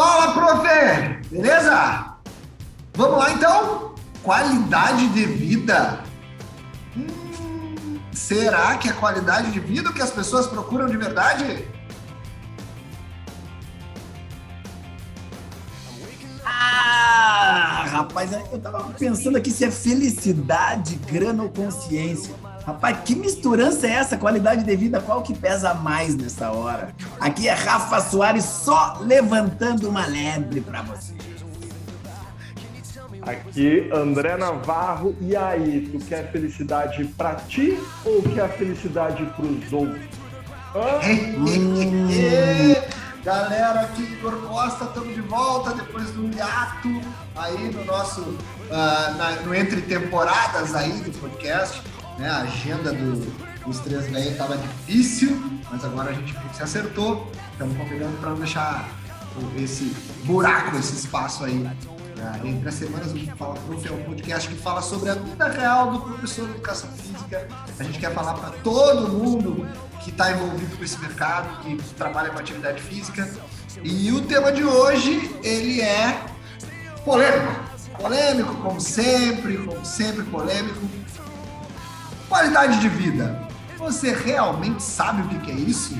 Fala, profe! Beleza? Vamos lá então? Qualidade de vida. Hum, será que é qualidade de vida que as pessoas procuram de verdade? Ah, rapaz, eu tava pensando aqui se é felicidade, grana ou consciência. Rapaz, que misturança é essa? Qualidade de vida, qual que pesa mais nessa hora? Aqui é Rafa Soares só levantando uma lebre para você. Aqui, André Navarro. E aí, tu quer felicidade para ti ou quer felicidade para os outros? hum. Galera, aqui Igor Costa, estamos de volta depois do hiato aí no nosso uh, na, no entre temporadas aí do podcast. Né? A agenda do, dos três velhos estava difícil, mas agora a gente se acertou. Estamos combinando para não deixar esse buraco, esse espaço aí Uh, entre as semanas, o Fala Prof é um podcast que fala sobre a vida real do professor de educação física. A gente quer falar para todo mundo que está envolvido com esse mercado, que trabalha com atividade física. E o tema de hoje, ele é polêmico. Polêmico, como sempre, como sempre polêmico. Qualidade de vida. Você realmente sabe o que é isso?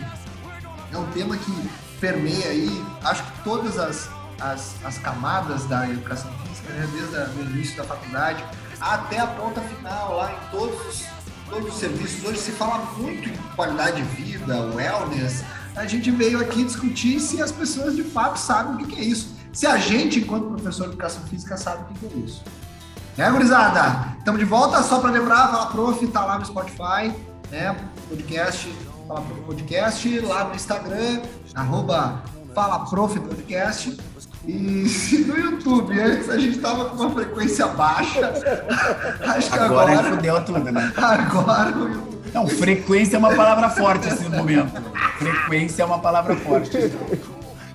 É um tema que permeia aí, acho que todas as as, as camadas da educação física, né? desde o início da faculdade até a ponta final, lá em todos os, todos os serviços. Hoje se fala muito em qualidade de vida, wellness. A gente veio aqui discutir se as pessoas de fato sabem o que é isso. Se a gente, enquanto professor de educação física, sabe o que é isso. Né, gurizada? Estamos de volta, só para lembrar, Fala Prof, tá lá no Spotify, né? Podcast, Fala Prof Podcast, lá no Instagram, arroba Fala Prof Podcast. E no YouTube, antes a gente tava com uma frequência baixa. Acho que agora. Agora fudeu tudo, né? Agora o YouTube. Não, frequência é uma palavra forte nesse momento. Frequência é uma palavra forte.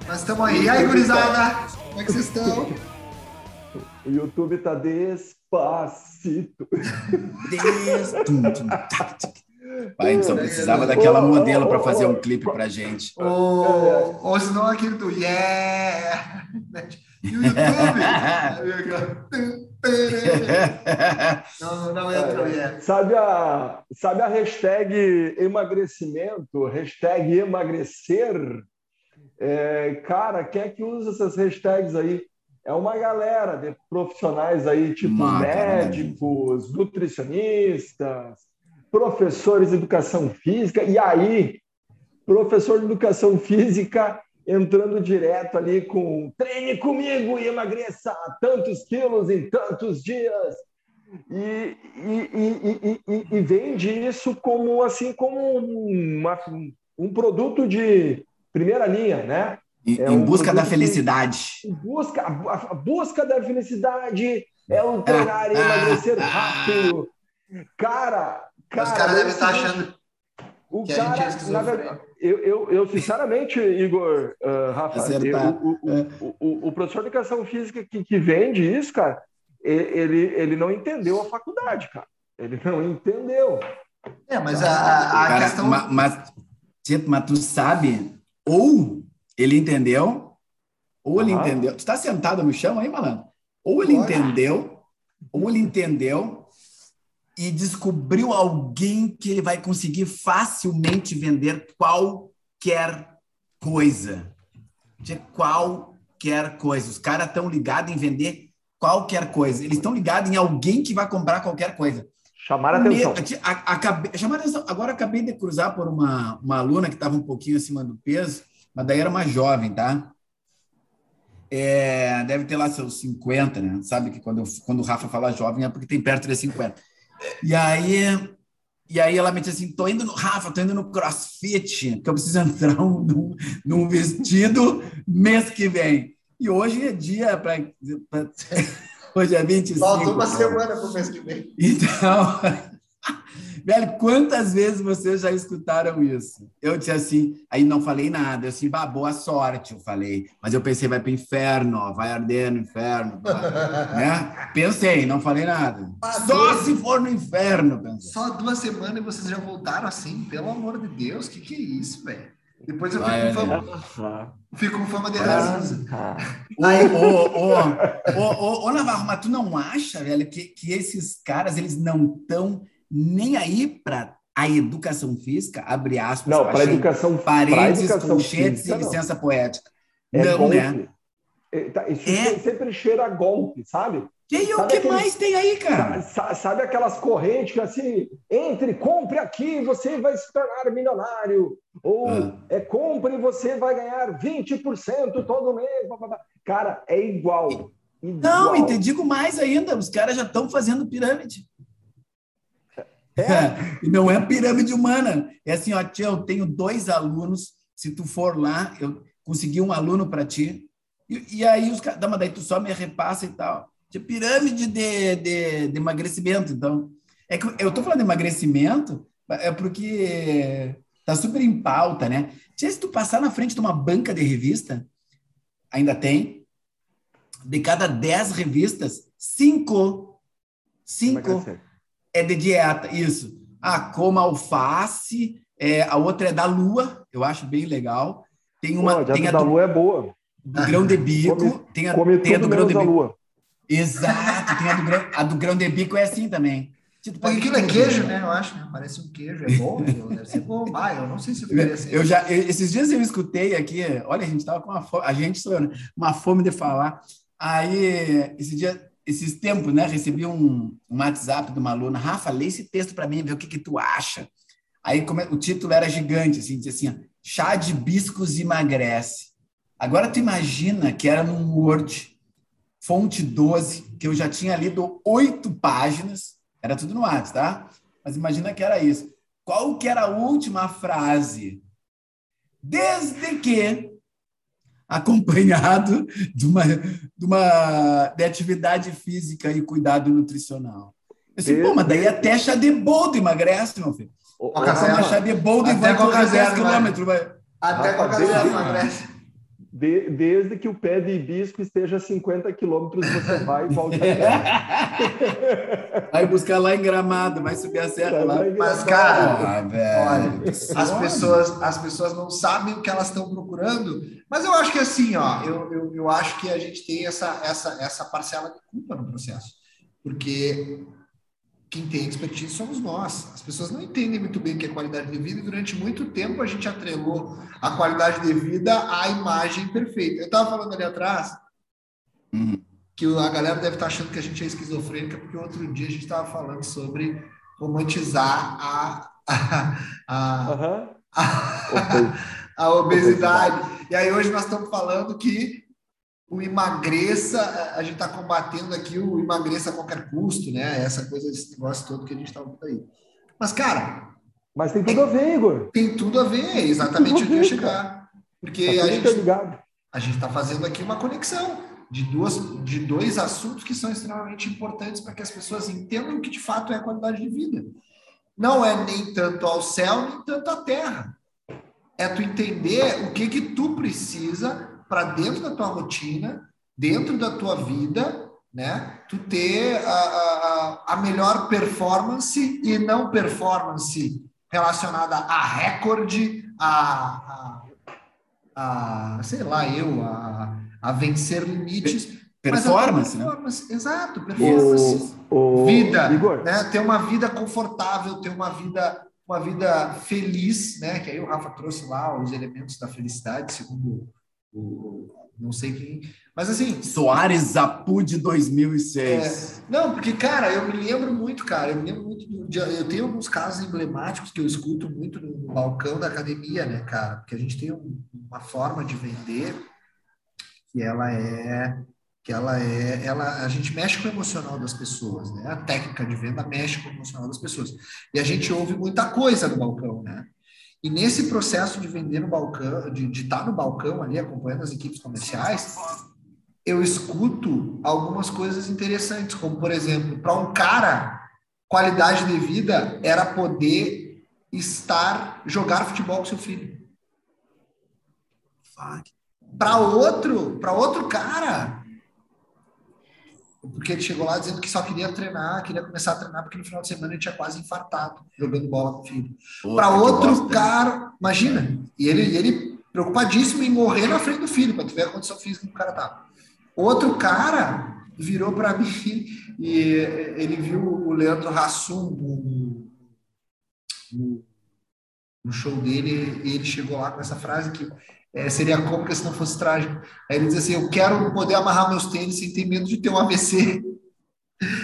Nós estamos aí. E aí, gurizada? Como é que vocês estão? O YouTube tá despacito. Despacito. A gente só precisava daquela modelo para fazer um clipe pra gente. Ou, ou senão aquele do Yeah! E o YouTube? não, não entra o Yeah. Sabe a, sabe a hashtag emagrecimento? Hashtag emagrecer? É, cara, quem é que usa essas hashtags aí? É uma galera de profissionais aí, tipo médicos, nutricionistas, professores de educação física, e aí, professor de educação física entrando direto ali com treine comigo e emagreça tantos quilos em tantos dias. E, e, e, e, vende isso como assim como uma, um produto de primeira linha, né? É em um busca da felicidade. em busca, a, a, busca da felicidade é o treinar e emagrecer rápido. Cara, Cara, Os caras devem estar achando o que cara, a gente verdade, eu, eu, eu, sinceramente, Igor, uh, Rafa, eu, o, o, é. o, o, professor de educação física que, que vende isso, cara, ele, ele não entendeu a faculdade, cara. Ele não entendeu. É, mas a, a cara, questão. Mas, mas, mas tu sabe, ou ele entendeu, ou ele entendeu. Tu está sentado no chão aí, malandro? Ou ele entendeu, ou ele entendeu e descobriu alguém que ele vai conseguir facilmente vender qualquer coisa. De qualquer coisa. Os caras estão ligados em vender qualquer coisa. Eles estão ligados em alguém que vai comprar qualquer coisa. Chamar a atenção. Acabei, atenção. Agora acabei de cruzar por uma, uma aluna que estava um pouquinho acima do peso, mas daí era uma jovem, tá? É, deve ter lá seus 50, né? Sabe que quando, eu, quando o Rafa fala jovem é porque tem perto de 50. E aí, e aí ela me disse assim: tô indo no Rafa, tô indo no CrossFit, que eu preciso entrar num, num vestido mês que vem. E hoje é dia para. Hoje é 25. Faltou uma semana para o mês que vem. Então, Velho, quantas vezes vocês já escutaram isso? Eu disse assim, aí não falei nada. Eu assim, bah, boa sorte, eu falei. Mas eu pensei, vai para o inferno, ó, vai arder no inferno. né? Pensei, não falei nada. Ah, Só se for no inferno. Pensei. Só duas semanas e vocês já voltaram assim? Pelo amor de Deus, o que, que é isso, velho? Depois eu fico, com, fama, fico com fama de ô, ô, Navarro, mas tu não acha, velho, que, que esses caras, eles não estão nem aí para a educação física, abre aspas. Não, para educação Paredes, colchetes e licença poética. É não, golpe. né? É, tá, isso é. sempre cheira a golpe, sabe? E aí, o que aqueles, mais tem aí, cara? Sabe, sabe aquelas correntes que assim, entre, compre aqui, você vai se tornar milionário. Ou ah. é compre e você vai ganhar 20% todo mês. Cara, é igual. igual. Não, e te digo mais ainda, os caras já estão fazendo pirâmide. É. E não é pirâmide humana. É assim, ó, tia, eu tenho dois alunos. Se tu for lá, eu consegui um aluno para ti. E, e, aí os caras, mas daí tu só me repassa e tal. Tia, pirâmide de, de, de emagrecimento. Então, é que eu tô falando de emagrecimento é porque tá super em pauta, né? Tia, se tu passar na frente de uma banca de revista, ainda tem. De cada dez revistas, cinco, cinco é de dieta, isso. Ah, coma alface, é, a outra é da lua, eu acho bem legal. Tem uma. Pô, a tem a da do, lua é boa. Do grão de bico. Come, tem a, come tem a do grão de bico. Lua. Exato, tem a do, grão, a do grão de bico é assim também. Tipo, aquilo é queijo, né? Eu acho, né? Parece um queijo, é bom, deve ser bom. Ah, eu não sei se eu. Eu já, esses dias eu escutei aqui, olha, a gente estava com uma fome, a gente sou né? uma fome de falar. Aí, esse dia, esses tempos, né, recebi um, um WhatsApp de uma aluna, Rafa, lê esse texto para mim, vê o que, que tu acha. Aí como, o título era gigante, assim, dizia assim, chá de biscos emagrece. Agora tu imagina que era num Word, fonte 12, que eu já tinha lido oito páginas, era tudo no WhatsApp, tá? Mas imagina que era isso. Qual que era a última frase? Desde que acompanhado de uma, de uma de atividade física e cuidado nutricional. Assim, pô, mas daí até chá de boldo emagrece, meu filho. Coca chá de boldo e vai correr 10 quilômetros. Até Coca-Cola emagrece. De, desde que o pé de hibisco esteja a 50 quilômetros, você vai e volta. vai buscar lá em Gramado, vai subir a serra lá. Mas, cara, velho, olha, as pessoas, as pessoas não sabem o que elas estão procurando, mas eu acho que assim, ó, eu, eu, eu acho que a gente tem essa, essa, essa parcela de culpa no processo. Porque quem tem expertise somos nós. As pessoas não entendem muito bem o que é qualidade de vida e durante muito tempo a gente atrelou a qualidade de vida à imagem perfeita. Eu estava falando ali atrás uhum. que a galera deve estar tá achando que a gente é esquizofrênica porque outro dia a gente estava falando sobre romantizar a, a, a, uhum. a, a obesidade. E aí hoje nós estamos falando que o emagreça, a gente está combatendo aqui o emagreça a qualquer custo, né? Essa coisa, esse negócio todo que a gente está ouvindo aí. Mas, cara. Mas tem tudo é, a ver, Igor. Tem tudo a ver, exatamente o que eu ia chegar. Porque tá a, gente, a gente está fazendo aqui uma conexão de, duas, de dois assuntos que são extremamente importantes para que as pessoas entendam o que de fato é a qualidade de vida. Não é nem tanto ao céu, nem tanto à terra. É tu entender o que que tu precisa para dentro da tua rotina, dentro da tua vida, né? Tu ter a, a, a melhor performance e não performance relacionada a recorde, a, a, a sei lá, eu, a, a vencer limites. Performance, performance né? Exato, performance. O, o... Vida, Igor. né? Ter uma vida confortável, ter uma vida uma vida feliz, né? Que aí o Rafa trouxe lá os elementos da felicidade, segundo o, não sei quem. Mas assim. Soares Zapu de 2006. É, não, porque, cara, eu me lembro muito, cara. Eu me lembro muito. Do, eu tenho alguns casos emblemáticos que eu escuto muito no, balcão da academia, né, cara? Porque a gente tem um, uma forma de vender que ela é. Que ela é. Ela, a gente mexe com o emocional das pessoas, né? A técnica de venda mexe com o emocional das pessoas. E a gente ouve muita coisa no balcão, né? E nesse processo de vender no balcão, de, de estar no balcão ali acompanhando as equipes comerciais, eu escuto algumas coisas interessantes, como por exemplo, para um cara, qualidade de vida era poder estar jogar futebol com seu filho. Para outro, para outro cara, porque ele chegou lá dizendo que só queria treinar, queria começar a treinar, porque no final de semana ele tinha quase infartado jogando bola com o filho. Para outro cara, imagina, e ele, ele preocupadíssimo em morrer na frente do filho, para tu ver a condição física que o cara tá. Outro cara virou para mim e ele viu o Leandro Hassum no, no, no, show dele e ele chegou lá com essa frase que é, seria cômica se não fosse trágico. Aí ele diz assim: Eu quero poder amarrar meus tênis sem ter medo de ter um AVC. Porra.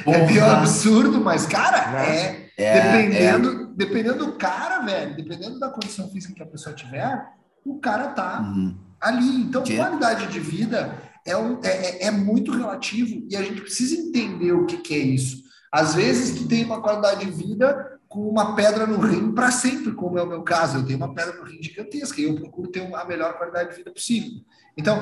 É meio absurdo, mas, cara, é, é, dependendo, é. dependendo do cara, velho, dependendo da condição física que a pessoa tiver, o cara tá uhum. ali. Então, que? qualidade de vida é, um, é, é, é, muito relativo e a gente precisa entender o que, que é isso. Às vezes, tu tem uma qualidade de vida com uma pedra no rim para sempre, como é o meu caso. Eu tenho uma pedra no rim gigantesca e eu procuro ter a melhor qualidade de vida possível. Então,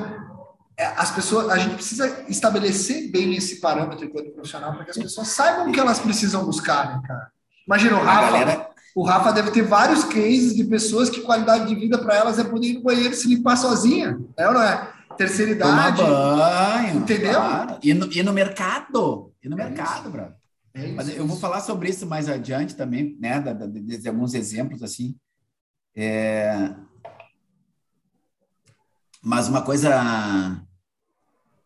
é, as pessoas, a gente precisa estabelecer bem esse parâmetro enquanto profissional para que as pessoas saibam o que elas precisam buscar, né, cara? Imagina o Rafa. Galera... O Rafa deve ter vários cases de pessoas que qualidade de vida para elas é poder ir no banheiro e se limpar sozinha. É ou não é? Terceira idade. Tomar banho. Entendeu? Claro. E, no, e no mercado. E no é mercado, isso. brother. É isso, Mas eu vou falar sobre isso mais adiante também, né? Da, da, de, alguns exemplos assim. É... Mas uma coisa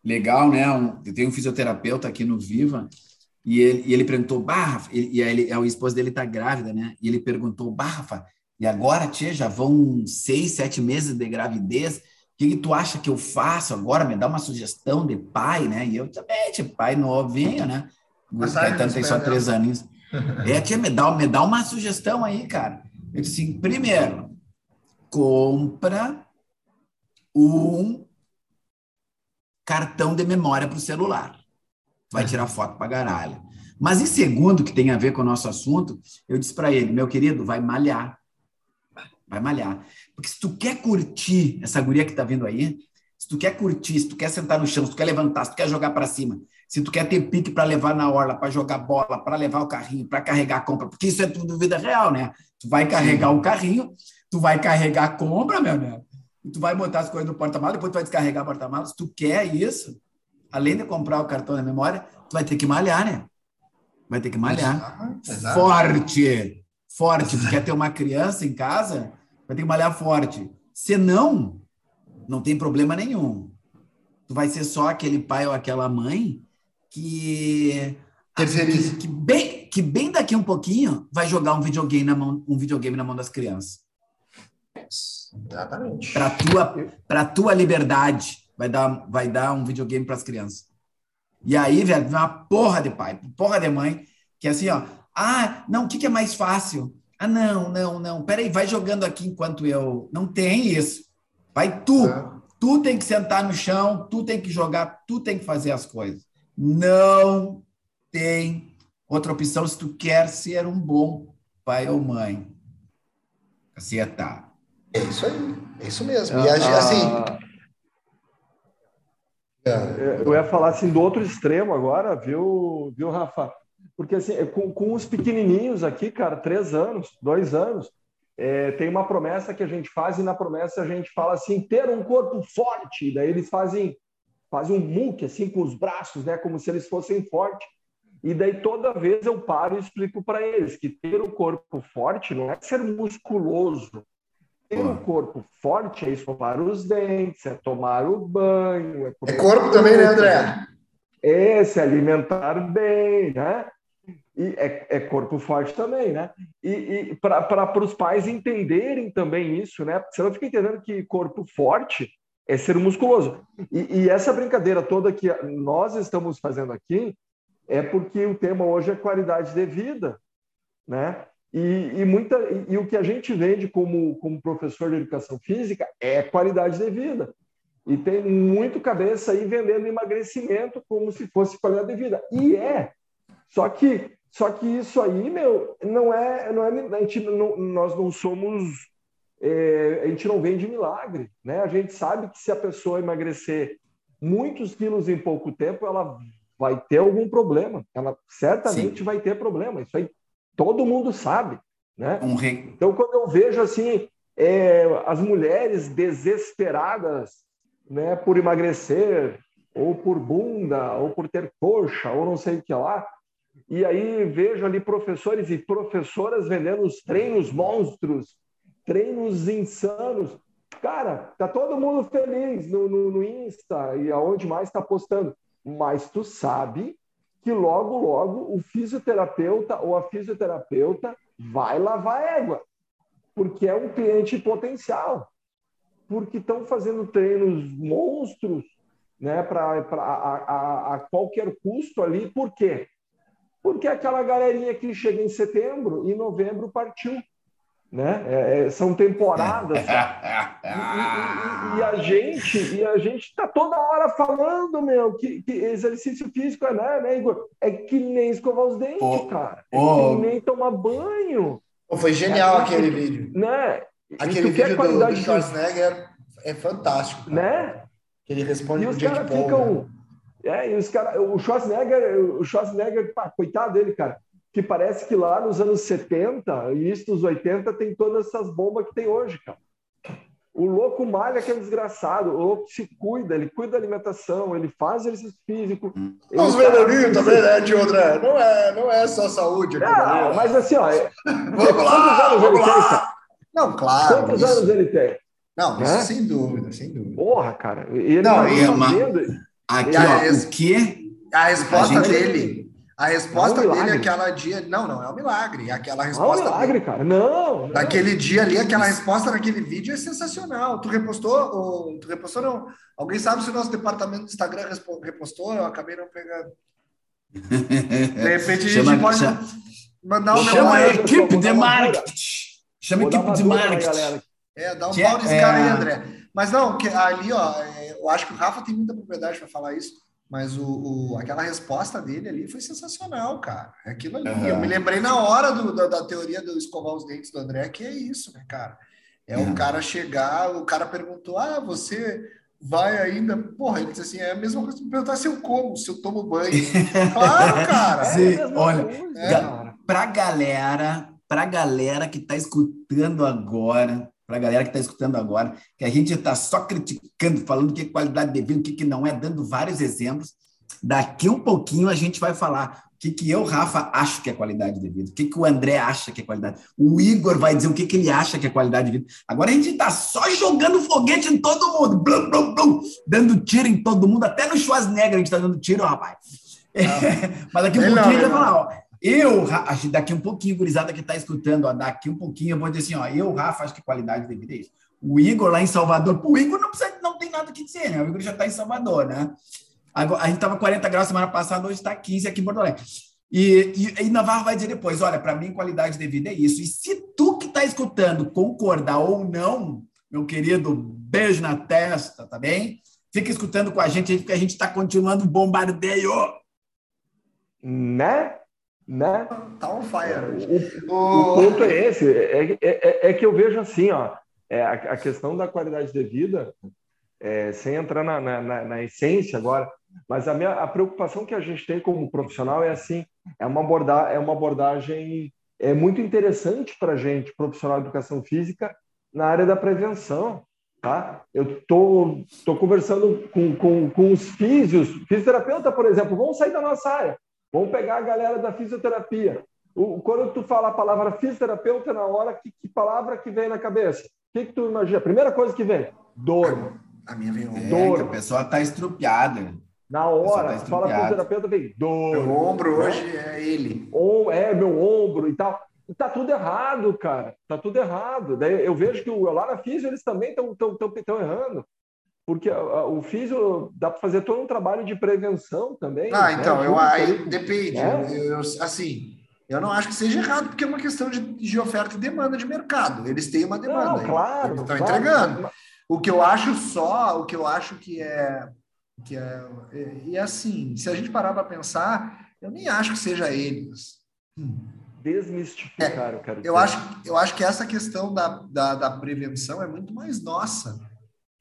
legal, né? Eu tenho um fisioterapeuta aqui no Viva e ele, e ele perguntou, Barra, e a esposa dele tá grávida, né? E ele perguntou, Barra, e agora, tia, já vão seis, sete meses de gravidez, o que, que, tu acha que eu faço agora? Me dá uma sugestão de pai, né? E eu também, tipo, pai novinho, né? O Caetano tem só três aninhos. É, tia, me dá, me dá uma sugestão aí, cara. Eu disse assim, primeiro, compra um cartão de memória para o celular. Vai tirar foto para garalho. Mas em segundo, que tem a ver com o nosso assunto, eu disse para ele, meu querido, vai malhar. Vai malhar. Porque se tu quer curtir essa guria que está vindo aí, se tu quer curtir, se tu quer sentar no chão, se tu quer levantar, se tu quer jogar para cima, se tu quer ter pique para levar na orla, para jogar bola, para levar o carrinho, para carregar a compra, porque isso é tudo vida real, né? Tu vai carregar o carrinho, tu vai carregar a compra, meu amigo, e tu vai botar as coisas no porta-malas, depois tu vai descarregar o porta-malas. Se tu quer isso, além de comprar o cartão da memória, tu vai ter que malhar, né? Vai ter que malhar. Exato. Forte, forte. Tu quer ter uma criança em casa, vai ter que malhar forte. Senão, não tem problema nenhum. Tu vai ser só aquele pai ou aquela mãe que que, que, bem, que bem daqui um pouquinho vai jogar um videogame na mão, um videogame na mão das crianças. Exatamente. Para tua para tua liberdade vai dar vai dar um videogame para as crianças. E aí, velho, uma porra de pai, porra de mãe, que é assim, ó, ah, não, o que, que é mais fácil? Ah, não, não, não, peraí, vai jogando aqui enquanto eu. Não tem isso. Vai tu. É. Tu tem que sentar no chão, tu tem que jogar, tu tem que fazer as coisas. Não tem outra opção se tu quer ser um bom pai ou mãe. Assim é tá. É isso aí, é isso mesmo. E ah, assim. É. Eu ia falar assim do outro extremo agora, viu, viu, Rafa? Porque assim, com, com os pequenininhos aqui, cara, três anos, dois anos, é, tem uma promessa que a gente faz e na promessa a gente fala assim, ter um corpo forte. Daí eles fazem fazem um muque assim com os braços, né, como se eles fossem fortes. E daí toda vez eu paro e explico para eles que ter um corpo forte não é ser musculoso. Ter um corpo forte é escovar os dentes, é tomar o banho. É, é corpo também, né, André? É se alimentar bem, né? E é, é corpo forte também, né? E, e para os pais entenderem também isso, né? Você não fica entendendo que corpo forte é ser musculoso. E, e, essa brincadeira toda que nós estamos fazendo aqui é porque o tema hoje é qualidade de vida, né? E, e muita, e, e, o que a gente vende como, como professor de educação física é qualidade de vida. E tem muito cabeça aí vendendo emagrecimento como se fosse qualidade de vida. E é. Só que, só que isso aí, meu, não é, não é não, nós não somos é, a gente não vende milagre, né? A gente sabe que se a pessoa emagrecer muitos quilos em pouco tempo, ela vai ter algum problema. Ela certamente Sim. vai ter problema. Isso aí todo mundo sabe, né? Um re... Então, quando eu vejo assim é, as mulheres desesperadas, né, por emagrecer, ou por bunda, ou por ter coxa, ou não sei o que lá. E aí vejo ali professores e professoras vendendo os treinos monstros, treinos insanos. Cara, tá todo mundo feliz no, no, no Insta e aonde mais está postando. Mas tu sabe que logo, logo o fisioterapeuta ou a fisioterapeuta vai lavar égua, porque é um cliente potencial, porque estão fazendo treinos monstros né, pra, pra, a, a, a qualquer custo ali. Por quê? Porque aquela galerinha que chega em setembro, em novembro partiu né? É, é, são temporadas. e, e, e, a gente e a gente está toda hora falando, meu, que, que exercício físico é, né, né, Igor? É que nem escovar os dentes, oh, cara. É oh. que nem tomar banho. Oh, foi genial é, aquele vídeo. Né? Aquele vídeo do, do Schwarzenegger é fantástico. Cara. Né? Que ele responde e os caras ficam. Né? É, e os cara, o Schwarzenegger, o Schwarzenegger, pá, coitado dele, cara que parece que lá nos anos 70, início dos 80, tem todas essas bombas que tem hoje, cara. O louco malha que é desgraçado, o louco se cuida, ele cuida da alimentação, ele faz exercício físico. Os veneninhos também, né, tio André? Não é, não é só saúde. Aqui, não, né? mas assim, ó. vamos lá, anos vamos ele lá. Não, claro. Quantos isso... anos ele tem? Não, isso né? sem dúvida, sem dúvida. Porra, cara. Ele não, tá e, fazendo... Aqui, ó, o quê? A resposta a gente... dele a resposta é um dele aquela dia. Não, não é um milagre. Aquela resposta. Não é um milagre, dele, cara. Não, Naquele dia ali, aquela resposta naquele vídeo é sensacional. Tu repostou? Ou, tu repostou, não? Alguém sabe se o nosso departamento do Instagram repostou? Eu acabei não pegando. De repente a gente chama, pode chama, mandar um Chama a equipe de marketing. Chama a equipe de marketing. É, dá um pau nesse é... cara aí, André. Mas não, que ali, ó, é, eu acho que o Rafa tem muita propriedade para falar isso. Mas o, o, aquela resposta dele ali foi sensacional, cara. É aquilo ali. Uhum. Eu me lembrei na hora do, da, da, teoria do escovar os dentes do André, que é isso, né, cara? É uhum. o cara chegar, o cara perguntou: ah, você vai ainda. Porra, ele disse assim: é a mesma coisa que perguntar se eu como, se eu tomo banho. claro, cara. Sim, é olha, é. pra galera, pra galera que tá escutando agora, para a galera que está escutando agora, que a gente está só criticando, falando que é qualidade de vida, o que, que não é, dando vários exemplos. Daqui um pouquinho a gente vai falar o que, que eu, Rafa, acho que é qualidade de vida, o que, que o André acha que é qualidade. O Igor vai dizer o que, que ele acha que é qualidade de vida. Agora a gente está só jogando foguete em todo mundo, blum, blum, blum, dando tiro em todo mundo, até no Schwarzenegger a gente está dando tiro, rapaz. É, mas daqui um pouquinho não, a gente vai falar, ó, eu, daqui um pouquinho, gurizada que está escutando, ó, daqui um pouquinho eu vou dizer assim, ó, eu, Rafa, acho que qualidade de vida é isso. O Igor lá em Salvador, o Igor não precisa, não tem nada que dizer, né? O Igor já está em Salvador, né? Agora, a gente estava 40 graus semana passada, hoje está 15 aqui em Porto Alegre. E, e, e Navarro vai dizer depois, olha, para mim qualidade de vida é isso. E se tu que está escutando concordar ou não, meu querido, beijo na testa, tá bem? Fica escutando com a gente, porque a gente está continuando o bombardeio. Né? Né? Tá on fire. O, o, ponto é esse, é, é, é, é, que eu vejo assim, ó, é, a, a questão da qualidade de vida, é, sem entrar na, na, na, essência agora, mas a, minha, a preocupação que a gente tem como profissional é assim, é uma, aborda, é uma abordagem é muito interessante para a gente, profissional de educação física, na área da prevenção. Tá? Eu tô, tô conversando com, com, com os físios, fisioterapeuta, por exemplo, vão sair da nossa área. Vamos pegar a galera da fisioterapia. O, quando tu fala a palavra fisioterapeuta, na hora, que, que palavra que vem na cabeça? O que, que tu imagina? A primeira coisa que vem? Dor. A minha vem é, dor. a pessoa está estrupiada. Na hora, tá fala fisioterapeuta, vem dor. Meu ombro né? hoje é ele. Ou é meu ombro e tal. E tá tudo errado, cara. Tá tudo errado. Daí eu vejo que o, lá na Físio eles também estão errando. Porque o físio dá para fazer todo um trabalho de prevenção também. Ah, né? então, eu, aí, depende. Né? Eu, eu, assim, eu não acho que seja errado, porque é uma questão de, de oferta e demanda de mercado. Eles têm uma demanda. Não, claro. Eles estão claro, entregando. O que eu acho só, o que eu acho que é. Que é e é assim, se a gente parar para pensar, eu nem acho que seja eles. Hum. Desmistificar, é, eu quero eu acho, eu acho que essa questão da, da, da prevenção é muito mais nossa.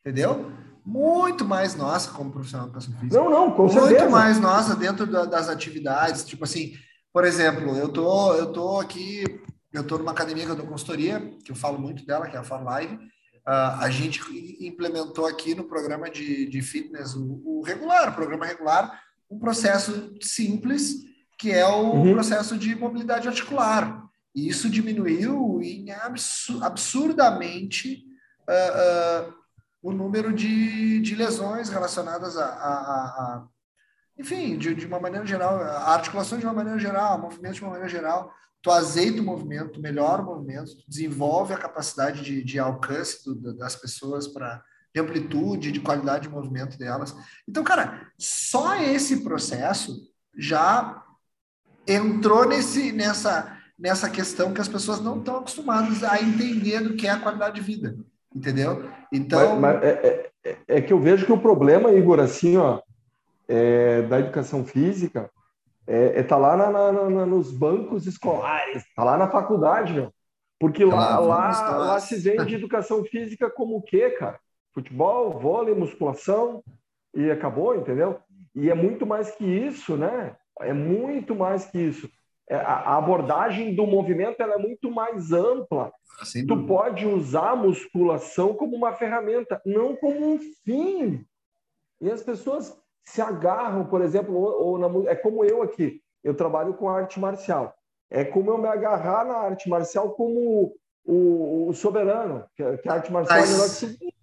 Entendeu? Muito mais nossa como profissional de educação física. Não, não, com muito certeza. Muito mais nossa dentro da, das atividades. Tipo assim, por exemplo, eu tô, eu tô aqui, eu tô numa academia que eu dou consultoria, que eu falo muito dela, que é a Far Live. uh, a gente implementou aqui no programa de, de fitness, o, o regular, o programa regular, um processo simples, que é o uhum. processo de mobilidade articular. E isso diminuiu em absurdamente uh, uh, o número de, de lesões relacionadas a, a, a enfim, de, de, uma maneira geral, a articulação de uma maneira geral, movimento de uma maneira geral. Tu azeita o movimento, melhora o movimento, tu desenvolve a capacidade de, de alcance do, das pessoas para de amplitude, de qualidade de movimento delas. Então, cara, só esse processo já entrou nesse, nessa, nessa questão que as pessoas não estão acostumadas a entender do que é a qualidade de vida, entendeu? Então... Mas, mas é, é, é, que eu vejo que o problema, Igor, assim, ó, é, da educação física é, é tá lá na, na, na, nos bancos escolares, tá lá na faculdade, meu. Porque lá, lá, lá se vende educação física como o quê, cara? futebol, vôlei, musculação e acabou, entendeu? E é muito mais que isso, né? É muito mais que isso. É, a abordagem do movimento ela é muito mais ampla. Assim, tu pode usar a musculação como uma ferramenta, não como um fim. E as pessoas se agarram, por exemplo, ou, ou na, é como eu aqui. Eu trabalho com arte marcial. É como eu me agarrar na arte marcial como o, o soberano, que, que a arte marcial Mas... é melhor que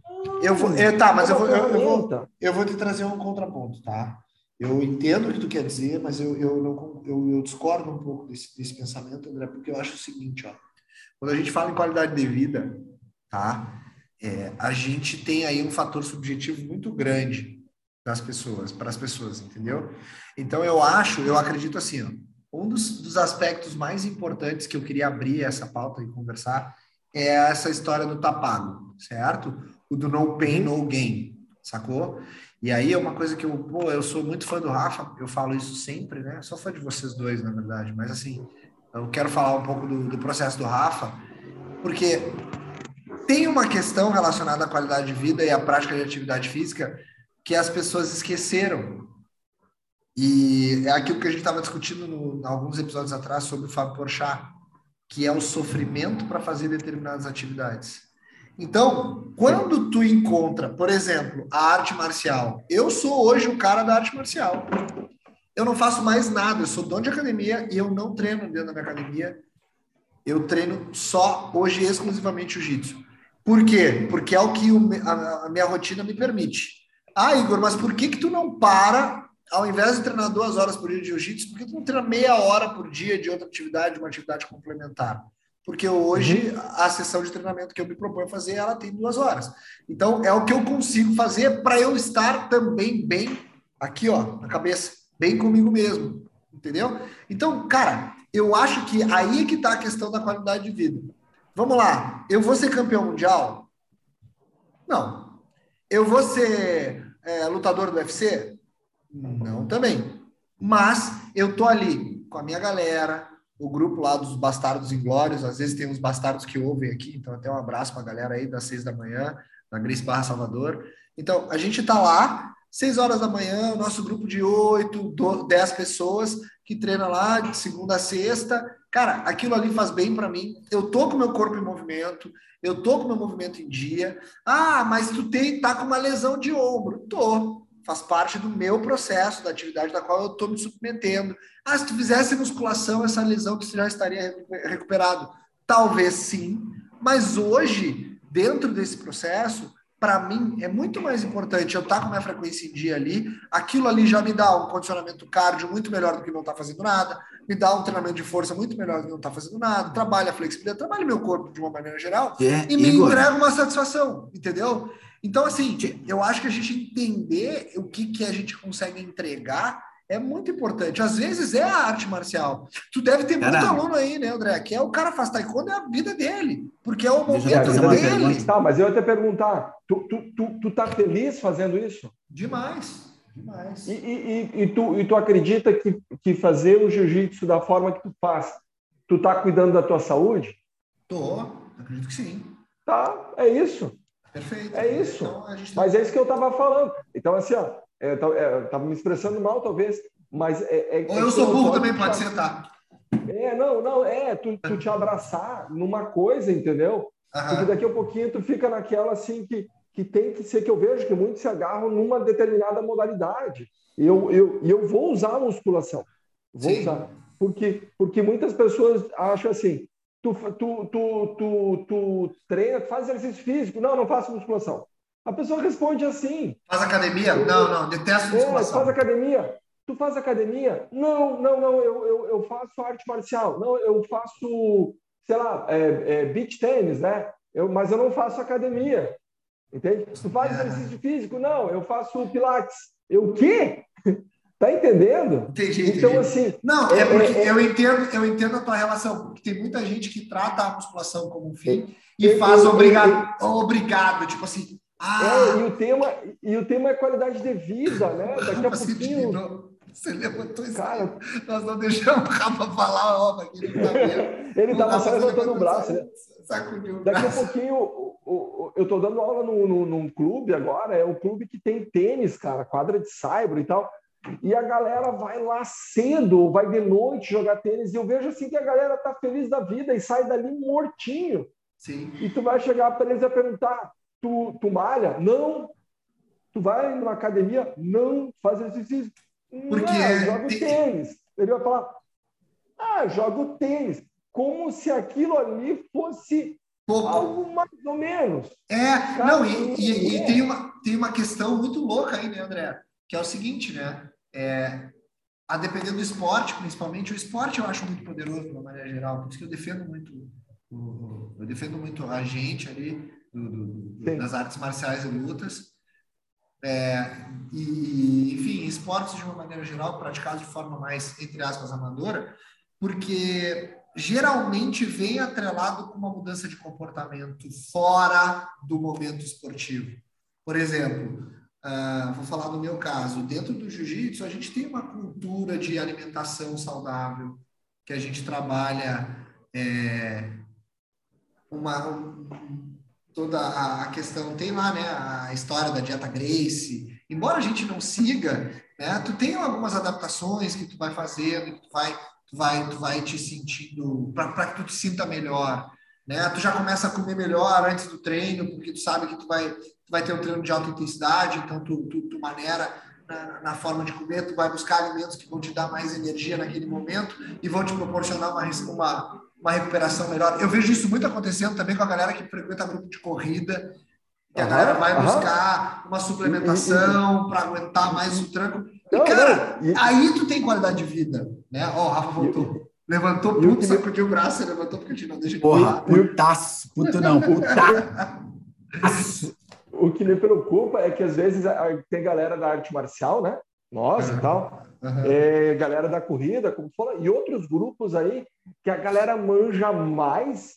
eu vou, eu, tá, mas eu vou, eu, eu, vou, eu vou te trazer um contraponto, tá? Eu entendo o que tu quer dizer, mas eu, eu, não, eu, eu discordo um pouco desse, desse pensamento, André, porque eu acho o seguinte, ó. Quando a gente fala em qualidade de vida, tá? É, a gente tem aí um fator subjetivo muito grande das pessoas, para as pessoas, entendeu? Então eu acho, eu acredito assim, ó, um dos, dos aspectos mais importantes que eu queria abrir essa pauta e conversar é essa história do tapago, certo? o do no pain, no gain, sacou? E aí é uma coisa que eu, pô, eu sou muito fã do Rafa, eu falo isso sempre, né? Sou fã de vocês dois, na verdade, mas assim, eu quero falar um pouco do, do processo do Rafa, porque tem uma questão relacionada à qualidade de vida e à prática de atividade física que as pessoas esqueceram. E é aquilo que a gente estava discutindo no, alguns episódios atrás sobre o Fábio Porchat, que é o sofrimento para fazer determinadas atividades. Então, quando tu encontra, por exemplo, a arte marcial, eu sou hoje o cara da arte marcial. Eu não faço mais nada, eu sou dono de academia e eu não treino dentro da minha academia. Eu treino só, hoje, exclusivamente jiu-jitsu. Por quê? Porque é o que a, a, minha rotina me permite. Ah, Igor, mas por que que tu não para, ao invés de treinar duas horas por dia de jiu-jitsu, por que tu não treina meia hora por dia de outra atividade, uma atividade complementar? Porque hoje uhum. a sessão de treinamento que eu me proponho fazer, ela tem duas horas. Então, é o que eu consigo fazer para eu estar também bem aqui, ó, na cabeça, bem comigo mesmo, entendeu? Então, cara, eu acho que aí é que está a questão da qualidade de vida. Vamos lá, eu vou ser campeão mundial? Não. Eu vou ser é, lutador do UFC? Não, também. Mas eu tô ali com a minha galera, o grupo lá dos Bastardos Inglórios, às vezes tem uns bastardos que ouvem aqui, então até um abraço para a galera aí das seis da manhã, na Grace Barra Salvador. Então, a gente está lá, seis horas da manhã, o nosso grupo de oito, dez pessoas que treina lá de segunda a sexta. Cara, aquilo ali faz bem para mim. Eu tô com meu corpo em movimento, eu tô com meu movimento em dia. Ah, mas tu tem, tá com uma lesão de ombro. Tô faz parte do meu processo, da atividade da qual eu estou me submetendo. Ah, se tu fizesse musculação, essa lesão tu já estaria recuperado. Talvez sim, mas hoje, dentro desse processo, para mim é muito mais importante eu estar tá com minha frequência em dia ali, aquilo ali já me dá um condicionamento cardio muito melhor do que não estar tá fazendo nada, me dá um treinamento de força muito melhor do que não estar tá fazendo nada, trabalha a flexibilidade, trabalha meu corpo de uma maneira geral é, e me Igor. entrega uma satisfação, entendeu? Então, assim, eu acho que a gente entender o que, que a gente consegue entregar é muito importante. Às vezes é a arte marcial. Tu deve ter muito aluno aí, né, André? Que é o cara faz taekwondo, é a vida dele. Porque é o momento dele. Tá, mas eu ia te perguntar, tu, tu, tu, tu tá feliz fazendo isso? Demais. Demais. E, e, e, tu, e tu acredita que, que fazer o jiu-jitsu da forma que tu faz, tu tá cuidando da tua saúde? Tô, acredito que sim. Tá, é isso. Perfeito. É isso. Então. Mas é isso que eu estava falando. Então, assim, ó, é, eu estava me expressando mal, talvez, mas... É, é, Ou eu sou burro também, pode ser, tá? É, não, não, é, tu, tu te abraçar numa coisa, entendeu? Uhum. Porque daqui a pouquinho tu fica naquela assim que, que tem que ser, que eu vejo que muitos se agarram numa determinada modalidade. E eu, eu, eu vou usar a musculação. Vou Sim. usar. Porque, porque muitas pessoas acham assim, tu, tu, tu, tu, tu treina, faz exercício físico. Não, não faço musculação. A pessoa responde assim. Faz academia? Eu, não, não, detesto é, musculação. É, faz academia. Tu faz academia? Não, não, não, eu, eu, eu faço arte marcial. Não, eu faço, sei lá, é, é, beach tênis, né? Eu, mas eu não faço academia. Entende? Tu faz é. exercício físico? Não, eu faço pilates. Eu o quê? Tá entendendo? Entendi, entendi. Então, assim. Não, é, é porque é, é, eu, entendo, eu entendo a tua relação, porque tem muita gente que trata a musculação como um fim e faz obrigado, obrigado, tipo assim. Ah, é, e o tema e o tema é qualidade de vida, né? Daqui a pouquinho. Você levantou isso. Cara, nós não deixamos o Rafa falar, ó, aqui ele tá Ele estava só levantando o braço, né? Sacudiu Daqui a pouquinho, eu estou dando aula no, no, num clube agora, é um clube que tem tênis, cara, quadra de saibro e tal. E a galera vai lá cedo, vai de noite jogar tênis. E eu vejo assim que a galera tá feliz da vida e sai dali mortinho. Sim. E tu vai chegar para eles e perguntar: tu, tu malha? Não. Tu vai numa academia? Não. Faz exercício? Porque não, eu jogo tênis. Ele vai falar: ah, jogo tênis. Como se aquilo ali fosse Pouco. algo mais ou menos. É, Cara, não, e, e, e, tem, uma, tem uma questão muito louca aí, né, André? Que é o seguinte, né? É, a depender do esporte, principalmente, o esporte eu acho muito poderoso de uma maneira geral, por isso que eu defendo muito, eu defendo muito a gente ali do, do, das artes marciais e lutas. É, e, enfim, esportes de uma maneira geral, praticados de forma mais, entre aspas, amadora, porque geralmente vem atrelado com uma mudança de comportamento fora do momento esportivo. Por exemplo, Uh, vou falar no meu caso. Dentro do jiu-jitsu, a gente tem uma cultura de alimentação saudável, que a gente trabalha é, uma, um, toda a, questão. Tem lá né, a história da dieta Grace. Embora a gente não siga, né, tu tem algumas adaptações que tu vai fazendo, que tu vai, tu vai, tu vai te sentindo, para que tu te sinta melhor. Né? Tu já começa a comer melhor antes do treino, porque tu sabe que tu vai vai ter um treino de alta intensidade, então tu, tu, tu maneira na, na, forma de comer, tu vai buscar alimentos que vão te dar mais energia naquele momento e vão te proporcionar uma, uma, uma recuperação melhor. Eu vejo isso muito acontecendo também com a galera que frequenta grupo de corrida, que a galera vai buscar uma suplementação para aguentar mais o tranco. E, cara, aí tu tem qualidade de vida, né? Ó, oh, o Rafa voltou. Levantou puto, sacudiu o braço, levantou porque a gente não deixa de Porra, putaço, puto não, puta. o que me preocupa é que às vezes tem galera da arte marcial, né? Nós uhum. e tal, uhum. é, galera da corrida, como fala, e outros grupos aí que a galera manja mais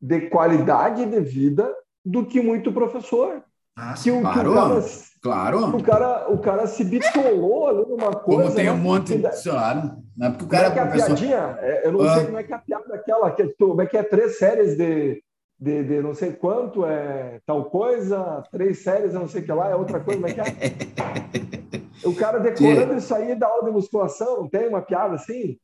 de qualidade de vida do que muito professor. Ah, que o, claro, que o cara, claro. O cara, o cara se bitolou ali numa coisa. Como tem um né? monte de. Claro. Não é porque o cara como é que é a piadinha? É, eu não ah. sei como é que é a piada aquela, que, como é que é três séries de de, de, não sei quanto é tal coisa, três séries, não sei o que lá, é outra coisa, como é que é? O cara decorando isso aí da aula de musculação, tem uma piada assim?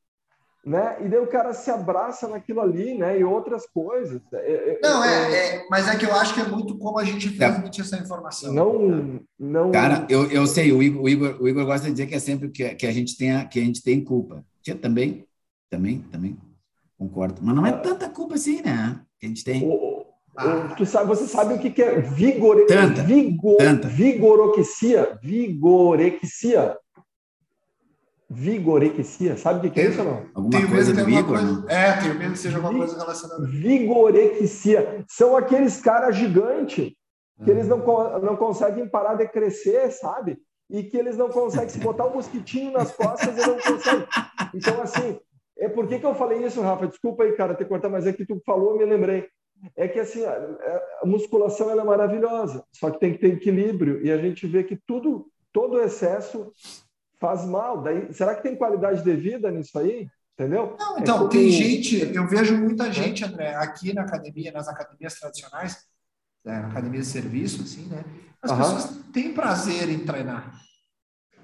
Né? E daí o cara se abraça naquilo ali, né? E outras coisas. É, é, é não, é, é, mas é que eu acho que é muito como a gente transmite essa informação. Não, não. Cara, eu, eu sei, o Igor, o Igor, o Igor gosta de dizer que é sempre que, que a gente tem que a gente tem culpa. Eu também, também, também concordo. Mas não é ah. tanta culpa assim, né? que a gente tem. O, o, tu sabe, você sabe o que, que é vigore, tanta, vigor, tanta. vigorexia? Vigorexia. Vigorexia, sabe o que, que é isso ou não? Alguma tenho coisa do Igor? Coisa, é, tenho medo que seja alguma coisa relacionada. Vigorexia. São aqueles caras gigantes que eles não, não conseguem parar de crescer, sabe? E que eles não conseguem se botar um mosquitinho nas costas e não conseguem. Então, assim, é por que, que eu falei isso, Rafa? Desculpa aí, cara, ter cortado, mas é que tu falou, eu me lembrei. É que assim, a musculação ela é maravilhosa, só que tem que ter equilíbrio e a gente vê que tudo, todo excesso faz mal. Daí, será que tem qualidade de vida nisso aí? Entendeu? Não, então, é como... tem gente, eu vejo muita gente, André, aqui na academia, nas academias tradicionais, é, academia de serviço, assim, né? As uhum. pessoas têm prazer em treinar.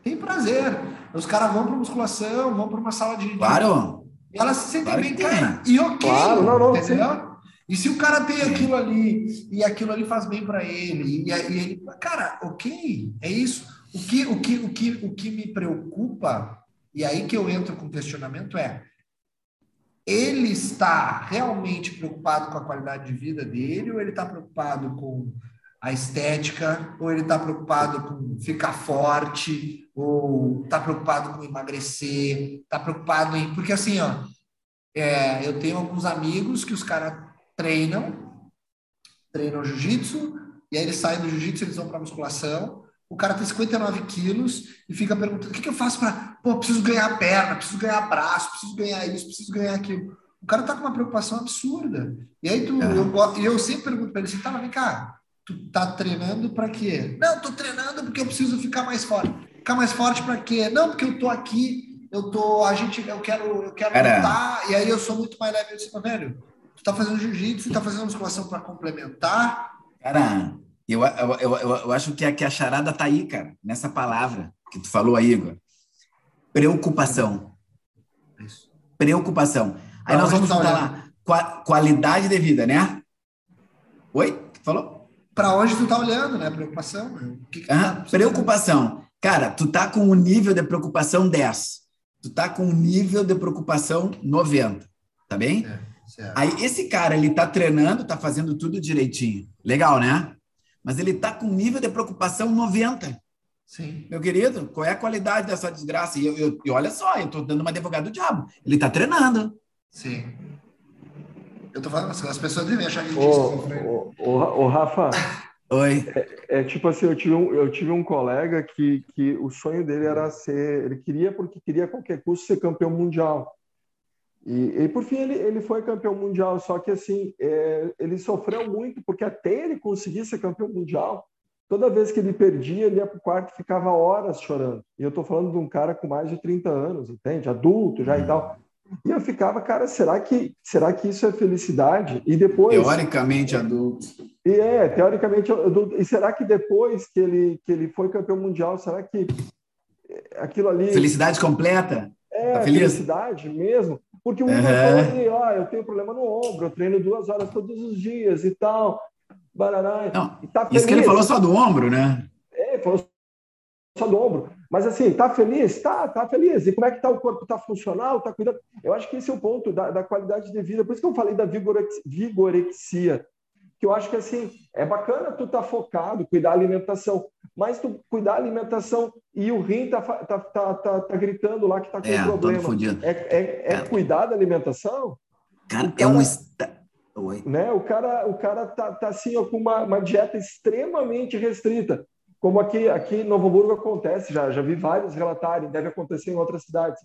Tem prazer. Os caras vão para musculação, vão para uma sala de. Claro! Elas se sentem bem, cara. E ok. Claro, não, não, entendeu? Sim. E se o cara tem aquilo ali e aquilo ali faz bem para ele, e, e ele, cara, ok, é isso. O que, o que, o que, o que me preocupa e aí que eu entro com o questionamento é: ele está realmente preocupado com a qualidade de vida dele ou ele está preocupado com a estética, ou ele está preocupado com ficar forte, ou está preocupado com emagrecer, está preocupado em. Porque assim, ó, é, eu tenho alguns amigos que os caras treinam, treinam jiu-jitsu, e aí eles saem do jiu-jitsu, eles vão para musculação. O cara tem 59 quilos e fica perguntando: o que, que eu faço para. Pô, preciso ganhar perna, preciso ganhar braço, preciso ganhar isso, preciso ganhar aquilo. O cara tá com uma preocupação absurda. E aí tu, é. eu, eu sempre pergunto para ele assim: tá, mas vem cá, Tu tá treinando para quê? Não, tô treinando porque eu preciso ficar mais forte. Ficar mais forte para quê? Não, porque eu tô aqui, eu tô, a gente, eu quero, eu quero lutar, e aí eu sou muito mais leve. Eu disse, velho, tu tá fazendo jiu-jitsu, tá fazendo musculação para complementar. Cara, eu, eu, eu, eu, acho que a, que a charada tá aí, cara, nessa palavra que tu falou aí, Igor. Preocupação. Isso. Preocupação. Aí nós vamos falar lá, qualidade de vida, né? Oi? Falou? para onde tu tá olhando, né? Preocupação. Que que tá preocupação. Cara, tu tá com um nível de preocupação 10. Tu tá com um nível de preocupação 90. Tá bem? É, Aí esse cara, ele tá treinando, tá fazendo tudo direitinho. Legal, né? Mas ele tá com um nível de preocupação 90. Sim. Meu querido, qual é a qualidade dessa desgraça? E, eu, eu, e olha só, eu tô dando uma advogada do diabo. Ele tá treinando. Sim. Eu tô falando as pessoas devem achar que ô, ô, ô, Rafa. Oi. É, é, tipo assim, eu tive, um, eu tive um colega que, que o sonho dele era ser. Ele queria, porque queria a qualquer custo, ser campeão mundial. E, e por fim ele, ele foi campeão mundial, só que assim, é, ele sofreu muito, porque até ele conseguir ser campeão mundial, toda vez que ele perdia, ele ia para o quarto e ficava horas chorando. E eu estou falando de um cara com mais de 30 anos, entende? Adulto já e tal. E eu ficava, cara, será que, será que isso é felicidade? E depois. Teoricamente adulto. E é, teoricamente adulto. E será que depois que ele, que ele foi campeão mundial, será que aquilo ali. Felicidade completa? É, tá felicidade mesmo. Porque o uhum. falou ali, ó, eu tenho problema no ombro, eu treino duas horas todos os dias e tal. Barará. Não, tá isso que ele falou só do ombro, né? É, falou só do ombro. Mas assim, tá feliz? Tá, tá feliz. E como é que tá o corpo? Tá funcional? Tá cuidando? Eu acho que esse é o ponto da, da qualidade de vida. Por isso que eu falei da vigorexia. Que eu acho que assim, é bacana tu tá focado, cuidar da alimentação, mas tu cuidar da alimentação e o rim tá, tá, tá, tá, tá gritando lá que tá com é, problema. É, é, é, cuidar da alimentação? Cara, cara é um. Oi. Né? O cara, o cara tá, tá assim, ó, com uma, uma dieta extremamente restrita como aqui, aqui em Novo Hamburgo acontece, já, já vi vários relatarem, deve acontecer em outras cidades,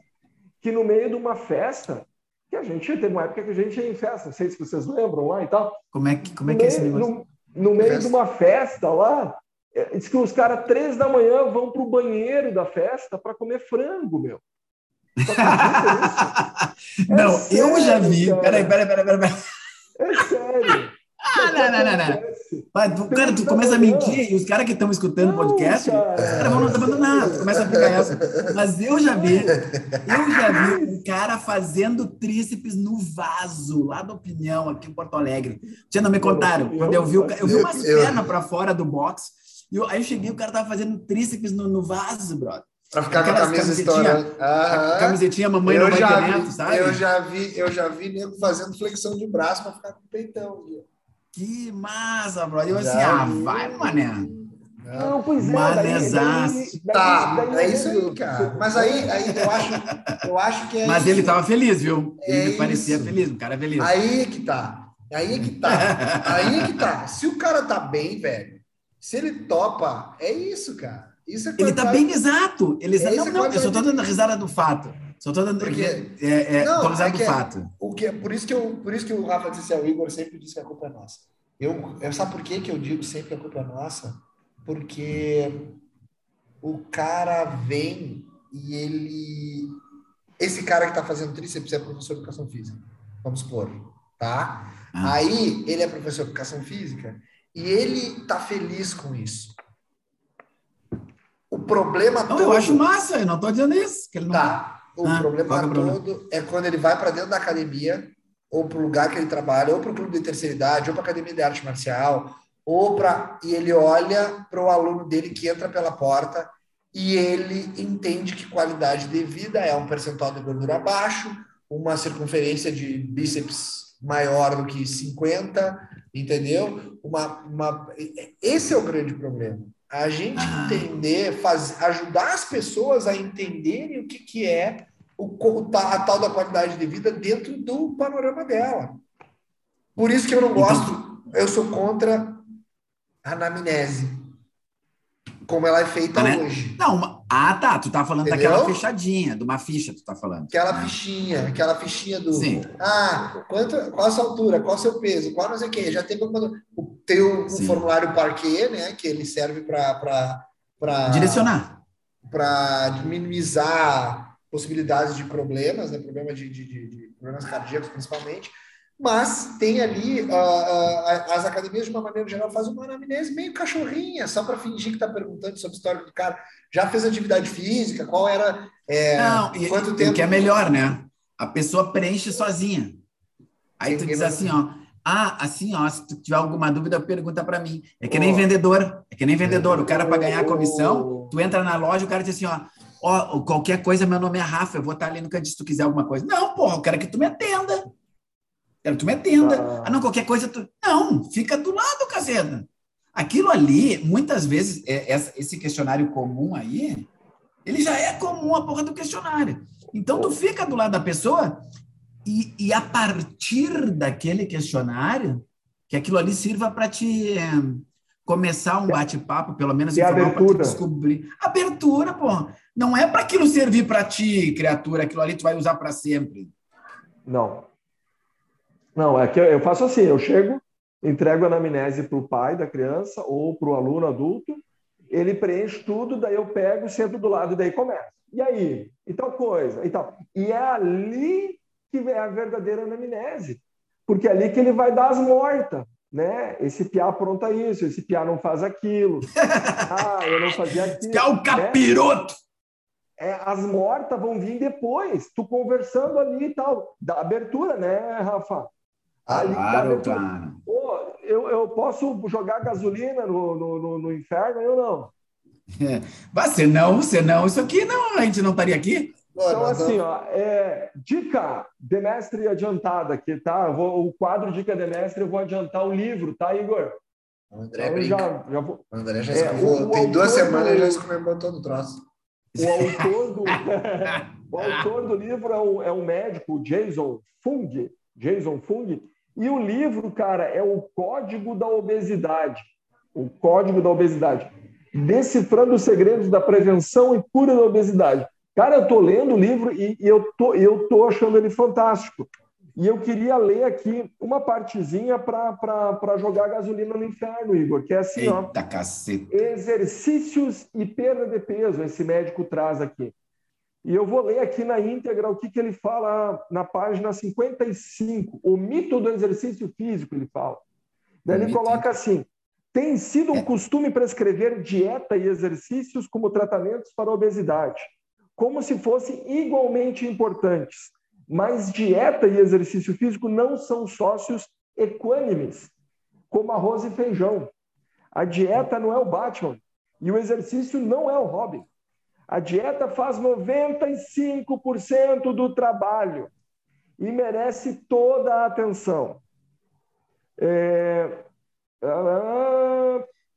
que no meio de uma festa, que a gente teve uma época que a gente ia em festa, não sei se vocês lembram lá e tal. Como é que, como é, que é esse negócio? No, no meio festa? de uma festa lá, é, diz que os caras, três da manhã, vão para o banheiro da festa para comer frango, meu. não, é sério, eu já vi. Peraí, peraí, peraí, peraí. É sério. Ah, não, não, não, não. Mas, cara, tu começa a mentir e os caras que estão escutando o podcast, os caras vão não abandonar, tu começa a ficar essa. Mas eu já vi, eu já vi um cara fazendo tríceps no vaso, lá da Opinião, aqui em Porto Alegre. Tinha não me contaram. Quando eu vi, eu vi umas pernas para fora do box, e eu, aí eu cheguei o cara tava fazendo tríceps no, no vaso, brother. Pra ficar com a camisa estourando. A camisetinha mamãe eu não vai já vi, sabe? Eu já vi, eu já vi nego fazendo flexão de braço para ficar com o peitão. Viu? Que massa, bro. Eu assim, ah, vai, mané. Não, pois é. Manezaço. Tá, é isso aí, cara. Mas aí, aí eu, acho, eu acho que é Mas isso. ele tava feliz, viu? Ele é parecia feliz, o cara é feliz. Aí que tá. Aí que tá. Aí que tá. Se o cara tá bem, velho, se ele topa, é isso, cara. Isso é ele tá bem exato. Ele é não, não, eu só tô dando risada do fato. Só tô dando. Porque, é, é, não, é que, fato. O que, por, isso que eu, por isso que o Rafa disse assim, Igor sempre disse que a culpa é nossa. Eu, eu, sabe por que, que eu digo sempre que a culpa é nossa? Porque o cara vem e ele. Esse cara que está fazendo tríceps é professor de educação física. Vamos supor, tá? Ah. Aí ele é professor de educação física e ele está feliz com isso. O problema não, todo. Eu acho massa, eu não estou dizendo isso. Que ele não... Tá. O ah, problema todo é quando ele vai para dentro da academia, ou para o lugar que ele trabalha, ou para o clube de terceira idade, ou para a academia de arte marcial, ou para. E ele olha para o aluno dele que entra pela porta e ele entende que qualidade de vida é um percentual de gordura baixo, uma circunferência de bíceps maior do que 50, entendeu? Uma, uma... Esse é o grande problema. A gente entender, faz, ajudar as pessoas a entenderem o que, que é o, a tal da qualidade de vida dentro do panorama dela. Por isso que eu não então gosto, eu sou contra a anamnese como ela é feita hoje. Não, ah, tá. Tu tá falando Entendeu? daquela fechadinha, de uma ficha, tu tá falando. Aquela fichinha, aquela fichinha do. Sim. Ah, quanto, qual a sua altura, qual o seu peso, qual não sei o quê. Já tem como. Tem o, o formulário Parquet, né? Que ele serve para. Direcionar. Para minimizar possibilidades de problemas, né? Problema de, de, de, de problemas cardíacos, principalmente mas tem ali uh, uh, as academias de uma maneira geral fazem uma anamnese meio cachorrinha, só para fingir que está perguntando sobre o histórico do cara. Já fez atividade física? Qual era? É, Não, quanto e, tempo? O que é melhor, né? A pessoa preenche sozinha. Aí tu diz assim, ó. Ah, assim, ó, se tu tiver alguma dúvida, pergunta para mim. É que nem oh. vendedor. É que nem vendedor. O cara, para ganhar a comissão, tu entra na loja, o cara diz assim, ó, ó, qualquer coisa, meu nome é Rafa, eu vou estar ali no canto se tu quiser alguma coisa. Não, porra, eu quero que tu me atenda. Quero que tu me atenda. Ah. ah, não, qualquer coisa. Tu... Não, fica do lado, Cazeda. Aquilo ali, muitas vezes, é, esse questionário comum aí, ele já é comum a porra do questionário. Então, tu fica do lado da pessoa e, e a partir daquele questionário, que aquilo ali sirva para te é, começar um bate-papo, pelo menos abertura. descobrir. Abertura, pô. Não é para aquilo servir para ti, criatura, aquilo ali tu vai usar para sempre. Não. Não, é que eu faço assim, eu chego, entrego a anamnese para o pai da criança ou para o aluno adulto, ele preenche tudo, daí eu pego, sento do lado e daí começa. E aí? E tal coisa, e tal. E é ali que vem a verdadeira anamnese, porque é ali que ele vai dar as mortas, né? Esse piá apronta isso, esse piá não faz aquilo. Ah, eu não fazia aquilo. Que é o capiroto! Né? É, as mortas vão vir depois, tu conversando ali e tal, da abertura, né, Rafa? Ali, claro, cara. Pô, eu, eu posso jogar gasolina no, no, no, no inferno, eu não. É. Mas senão, senão, isso aqui não, a gente não estaria aqui. Então, assim, ó, é, dica de mestre adiantada aqui, tá? Vou, o quadro Dica de Mestre, eu vou adiantar o livro, tá, Igor? O André então, já, já vou... O André já é, o, tem duas semanas do... já escreveu todo o troço. O autor do, o autor do livro é um, é um médico, Jason Fung, Jason Fung, e o livro, cara, é o Código da Obesidade. O Código da Obesidade. Decifrando os segredos da prevenção e cura da obesidade. Cara, eu tô lendo o livro e, e eu, tô, eu tô achando ele fantástico. E eu queria ler aqui uma partezinha para jogar gasolina no inferno, Igor, que é assim, Eita, ó. Caceta. Exercícios e perda de peso, esse médico traz aqui. E eu vou ler aqui na íntegra o que, que ele fala na página 55. O mito do exercício físico, ele fala. Daí ele coloca assim: tem sido um é. costume prescrever dieta e exercícios como tratamentos para a obesidade, como se fossem igualmente importantes. Mas dieta e exercício físico não são sócios equânimes, como arroz e feijão. A dieta não é o Batman e o exercício não é o Robin. A dieta faz 95% do trabalho e merece toda a atenção. É...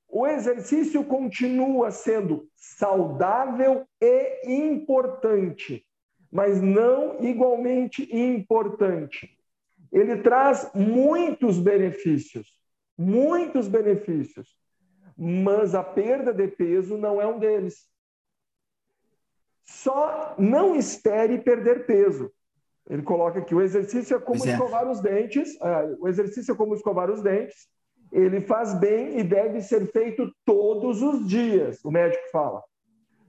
O exercício continua sendo saudável e importante, mas não igualmente importante. Ele traz muitos benefícios, muitos benefícios, mas a perda de peso não é um deles. Só não espere perder peso. Ele coloca aqui: o exercício é como é. escovar os dentes. É, o exercício é como escovar os dentes. Ele faz bem e deve ser feito todos os dias, o médico fala.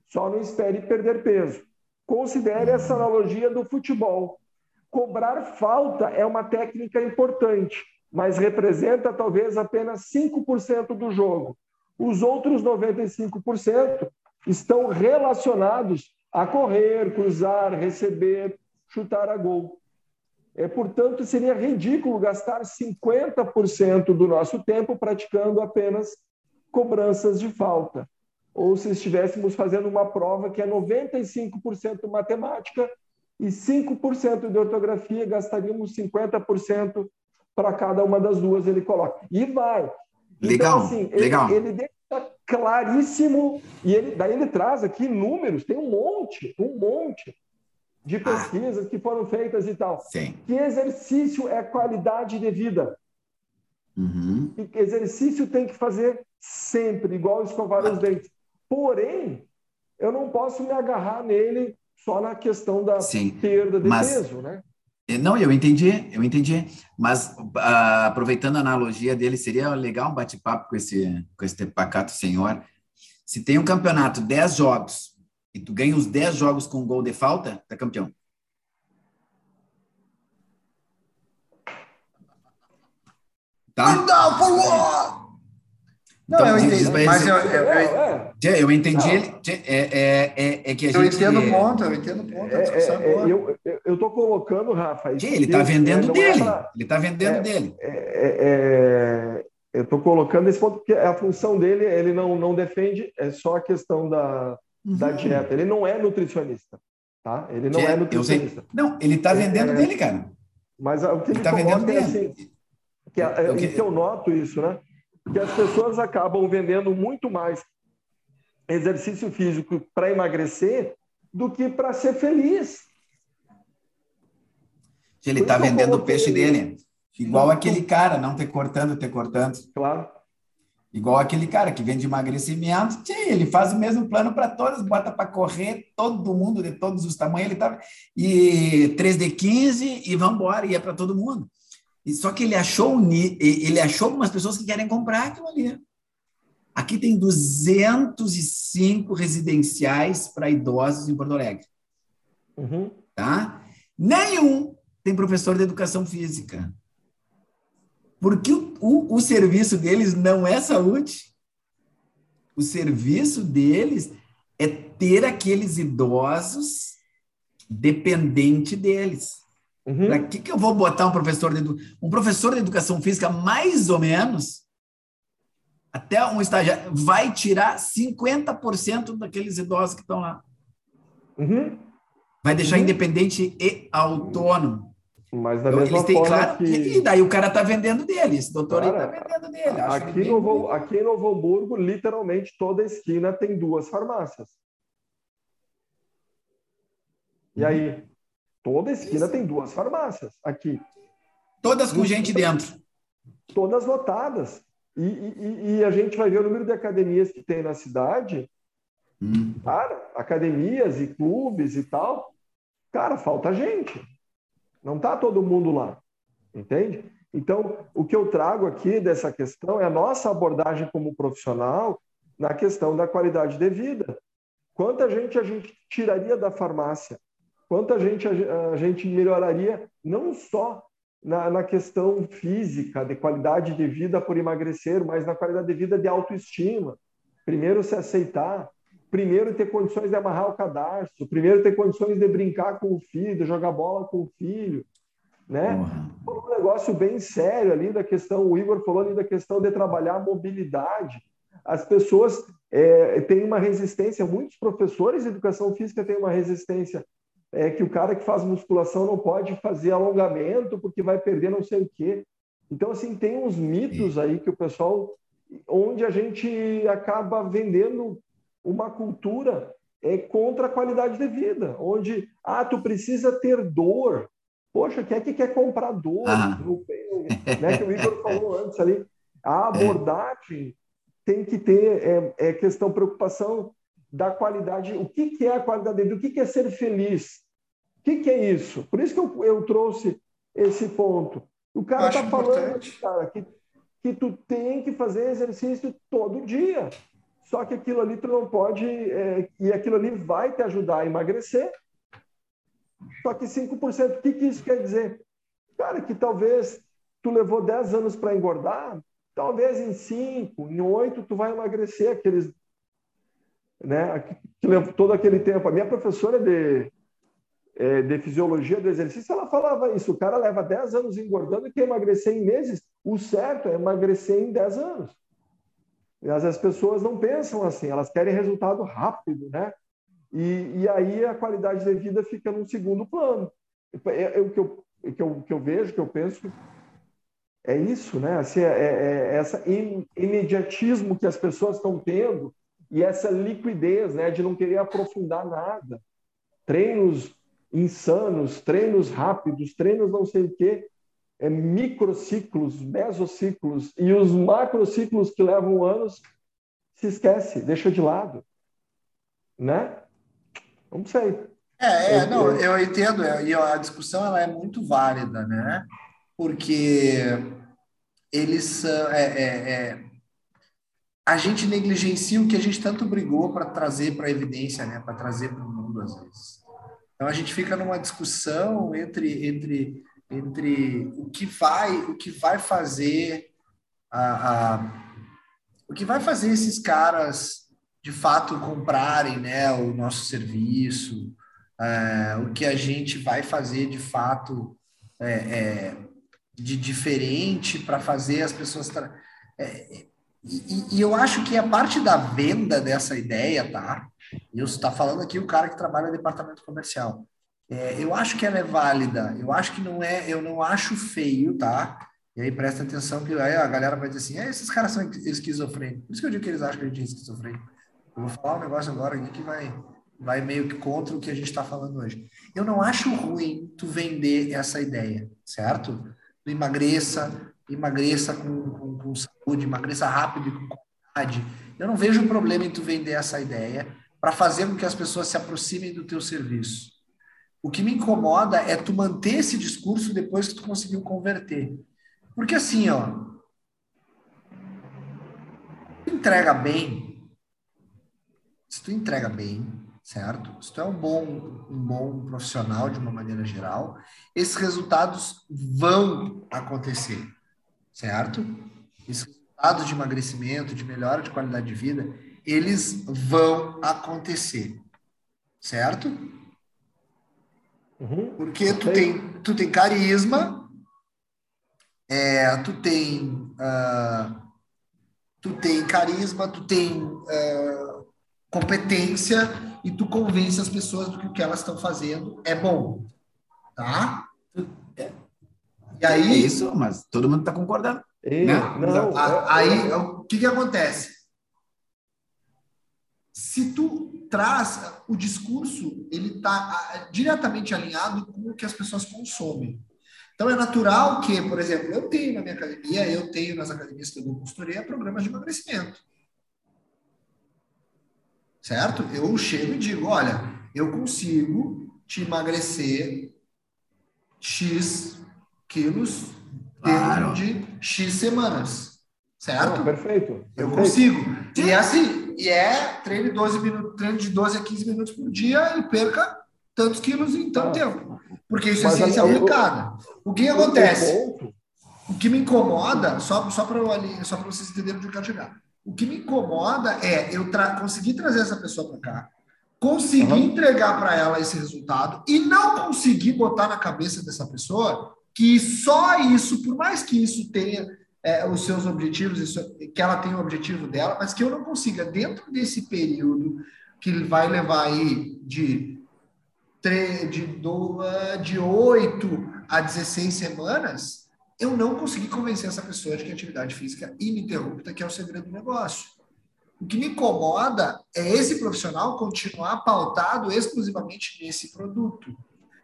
Só não espere perder peso. Considere essa analogia do futebol. Cobrar falta é uma técnica importante, mas representa talvez apenas 5% do jogo. Os outros 95% estão relacionados a correr, cruzar, receber, chutar a gol. É, portanto, seria ridículo gastar 50% do nosso tempo praticando apenas cobranças de falta. Ou se estivéssemos fazendo uma prova que é 95% matemática e 5% de ortografia, gastaríamos 50% para cada uma das duas, ele coloca. E vai. Legal, então, assim, legal. Ele, ele claríssimo, e ele, daí ele traz aqui números, tem um monte, um monte de ah. pesquisas ah, que foram feitas e tal. Sim. Que exercício é qualidade de vida. Uhum. E exercício tem que fazer sempre, igual escovar ah. os dentes. Porém, eu não posso me agarrar nele só na questão da Sim, perda de mas, peso, né? Não, eu entendi, eu entendi. Mas uh, aproveitando a analogia dele, seria legal um bate-papo com esse, com esse pacato senhor. Se tem um campeonato, 10 jogos, e tu ganha os 10 jogos com gol de falta, tá campeão. Tá? Não, por então, não, eu entendi, mas eu, eu, eu, eu entendi ele. É, é, é, é, que a eu gente. Entendo o ponto, eu entendo o ponto. É, é, é eu eu estou colocando, Rafa. ele está vendendo dele. Ele está vendendo dele. eu estou colocando esse ponto porque a função dele, ele não, não defende, é só a questão da, uhum. da dieta. Ele não é nutricionista. Tá? Ele não é nutricionista. Não, ele está vendendo dele, cara. Mas o que ele, ele tá vendendo dele. Assim, que, é, que... que eu noto isso, né? Que as pessoas acabam vendendo muito mais exercício físico para emagrecer do que para ser feliz. Ele está vendendo o peixe dele. Igual aquele cara, não te cortando, te cortando. Claro. Igual aquele cara que vende emagrecimento, ele faz o mesmo plano para todas, bota para correr todo mundo de todos os tamanhos, ele tá e 3 de 15 e vamos embora, e é para todo mundo. Só que ele achou, ele achou algumas pessoas que querem comprar aquilo ali. Aqui tem 205 residenciais para idosos em Porto Alegre. Uhum. Tá? Nenhum tem professor de educação física. Porque o, o, o serviço deles não é saúde. O serviço deles é ter aqueles idosos dependente deles. Uhum. Para que, que eu vou botar um professor de um professor de educação física mais ou menos até um estágio vai tirar 50% daqueles idosos que estão lá. Uhum. Vai deixar uhum. independente e autônomo. Mas da mesma têm, forma claro, que... E daí o cara está vendendo dele, esse doutor está vendendo dele. Aqui, no Novo, aqui em Novo Hamburgo, literalmente, toda esquina tem duas farmácias. E aí? Toda esquina Isso. tem duas farmácias aqui. Todas com gente dentro. Todas lotadas. E, e, e, a gente vai ver o número de academias que tem na cidade. Hum. Cara, academias e clubes e tal. Cara, falta gente. Não está todo mundo lá. Entende? Então, o que eu trago aqui dessa questão é a nossa abordagem como profissional na questão da qualidade de vida. Quanta gente a gente tiraria da farmácia quanta gente a, a gente melhoraria, não só na, na, questão física, de qualidade de vida por emagrecer, mas na qualidade de vida de autoestima. Primeiro se aceitar, primeiro ter condições de amarrar o cadastro, primeiro ter condições de brincar com o filho, de jogar bola com o filho, né? Uhum. Um negócio bem sério ali da questão, o Igor falou ali da questão de trabalhar a mobilidade. As pessoas é, têm uma resistência, muitos professores de educação física têm uma resistência é que o cara que faz musculação não pode fazer alongamento porque vai perder não sei o quê. Então, assim, tem uns mitos aí que o pessoal, onde a gente acaba vendendo uma cultura é contra a qualidade de vida, onde, ah, tu precisa ter dor. Poxa, quem é que quer comprar dor? Ah. Né, que o Igor falou antes ali. A abordagem tem que ter é, é questão preocupação da qualidade. O que, que é a qualidade de vida? O que, que é ser feliz? O que, que é isso? Por isso que eu, eu trouxe esse ponto. O cara está falando, cara, que, que tu tem que fazer exercício todo dia. Só que aquilo ali tu não pode, é, e aquilo ali vai te ajudar a emagrecer. Só que 5%, o que, que isso quer dizer? Cara, que talvez tu levou 10 anos para engordar, talvez em 5, em 8 tu vai emagrecer aqueles né? Que levou todo aquele tempo. A minha professora de, é, de fisiologia do exercício, ela falava isso. O cara leva 10 anos engordando e quer emagrecer em meses. O certo é emagrecer em 10 anos. Mas as pessoas não pensam assim, elas querem resultado rápido, né? E, e aí a qualidade de vida fica num segundo plano. É, é o que eu, é que eu, que eu vejo, que eu penso, é isso, né? Assim, é, é, é essa imediatismo que as pessoas estão tendo e essa liquidez, né? De não querer aprofundar nada. Treinos insanos, treinos rápidos, treinos não sei o quê, é, microciclos, mesociclos, e os macrociclos que levam anos, se esquece, deixa de lado. Né? Não sei. É, é não, eu entendo, e a discussão ela é muito válida, né? Porque eles é, é, é, a gente negligencia o que a gente tanto brigou para trazer para a evidência, né? Para trazer para o mundo às vezes. Então a gente fica numa discussão entre, entre, entre o que vai o que vai fazer a, a o que vai fazer esses caras de fato comprarem né, o nosso serviço, é, o que a gente vai fazer de fato é, é, de diferente para fazer as pessoas. É, e, e, eu acho que a parte da venda dessa ideia, tá? Eu está falando aqui o cara que trabalha no departamento comercial. É, eu acho que ela é válida. Eu acho que não é. Eu não acho feio, tá? E aí presta atenção que aí a galera vai dizer assim: é, esses caras são esquizofrênicos. Por isso que eu digo que eles acham que a gente é esquizofrênico. Eu vou falar um negócio agora aqui que vai, vai meio que contra o que a gente está falando hoje. Eu não acho ruim tu vender essa ideia, certo? Tu emagreça, emagreça com, com, com saúde, emagreça rápido e com qualidade. Eu não vejo problema em tu vender essa ideia para fazer com que as pessoas se aproximem do teu serviço. O que me incomoda é tu manter esse discurso depois que tu conseguiu converter. Porque assim, ó, tu entrega bem, se tu entrega bem, certo? Se tu é um bom, um bom profissional de uma maneira geral, esses resultados vão acontecer, certo? Esses resultados de emagrecimento, de melhora de qualidade de vida, eles vão acontecer, certo? Uhum. Porque tu tem, tu tem carisma, é, tu tem uh, tu tem carisma, tu tem uh, competência e tu convence as pessoas do que o que elas estão fazendo é bom, tá? E aí é isso, mas todo mundo está concordando. E, né? não, aí o que que acontece? se tu traz o discurso, ele está diretamente alinhado com o que as pessoas consomem. Então é natural que, por exemplo, eu tenho na minha academia, eu tenho nas academias que eu dou consultoria programas de emagrecimento. Certo? Eu chego e digo, olha, eu consigo te emagrecer X quilos dentro de X semanas. Certo? perfeito, perfeito. Eu consigo. E é assim, e é treine 12 minutos, treine de 12 a 15 minutos por dia e perca tantos quilos em tanto ah, tempo. Porque isso é ciência aplicada. O que acontece? O que me incomoda, só, só para só vocês entenderem onde eu quero chegar. O que me incomoda é eu tra conseguir trazer essa pessoa para cá, conseguir uhum. entregar para ela esse resultado e não conseguir botar na cabeça dessa pessoa que só isso, por mais que isso tenha é, os seus objetivos, isso, que ela tem o objetivo dela, mas que eu não consiga, dentro desse período que vai levar aí de, do, de 8 a 16 semanas, eu não consegui convencer essa pessoa de que a atividade física ininterrupta que é o segredo do negócio. O que me incomoda é esse profissional continuar pautado exclusivamente nesse produto.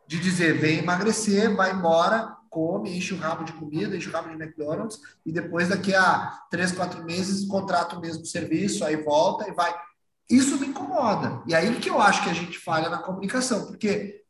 De dizer, vem emagrecer, vai embora, come, enche o rabo de comida, enche o rabo de McDonald's, e depois, daqui a três, quatro meses, contrata o mesmo serviço, aí volta e vai. Isso me incomoda. E aí que eu acho que a gente falha na comunicação, porque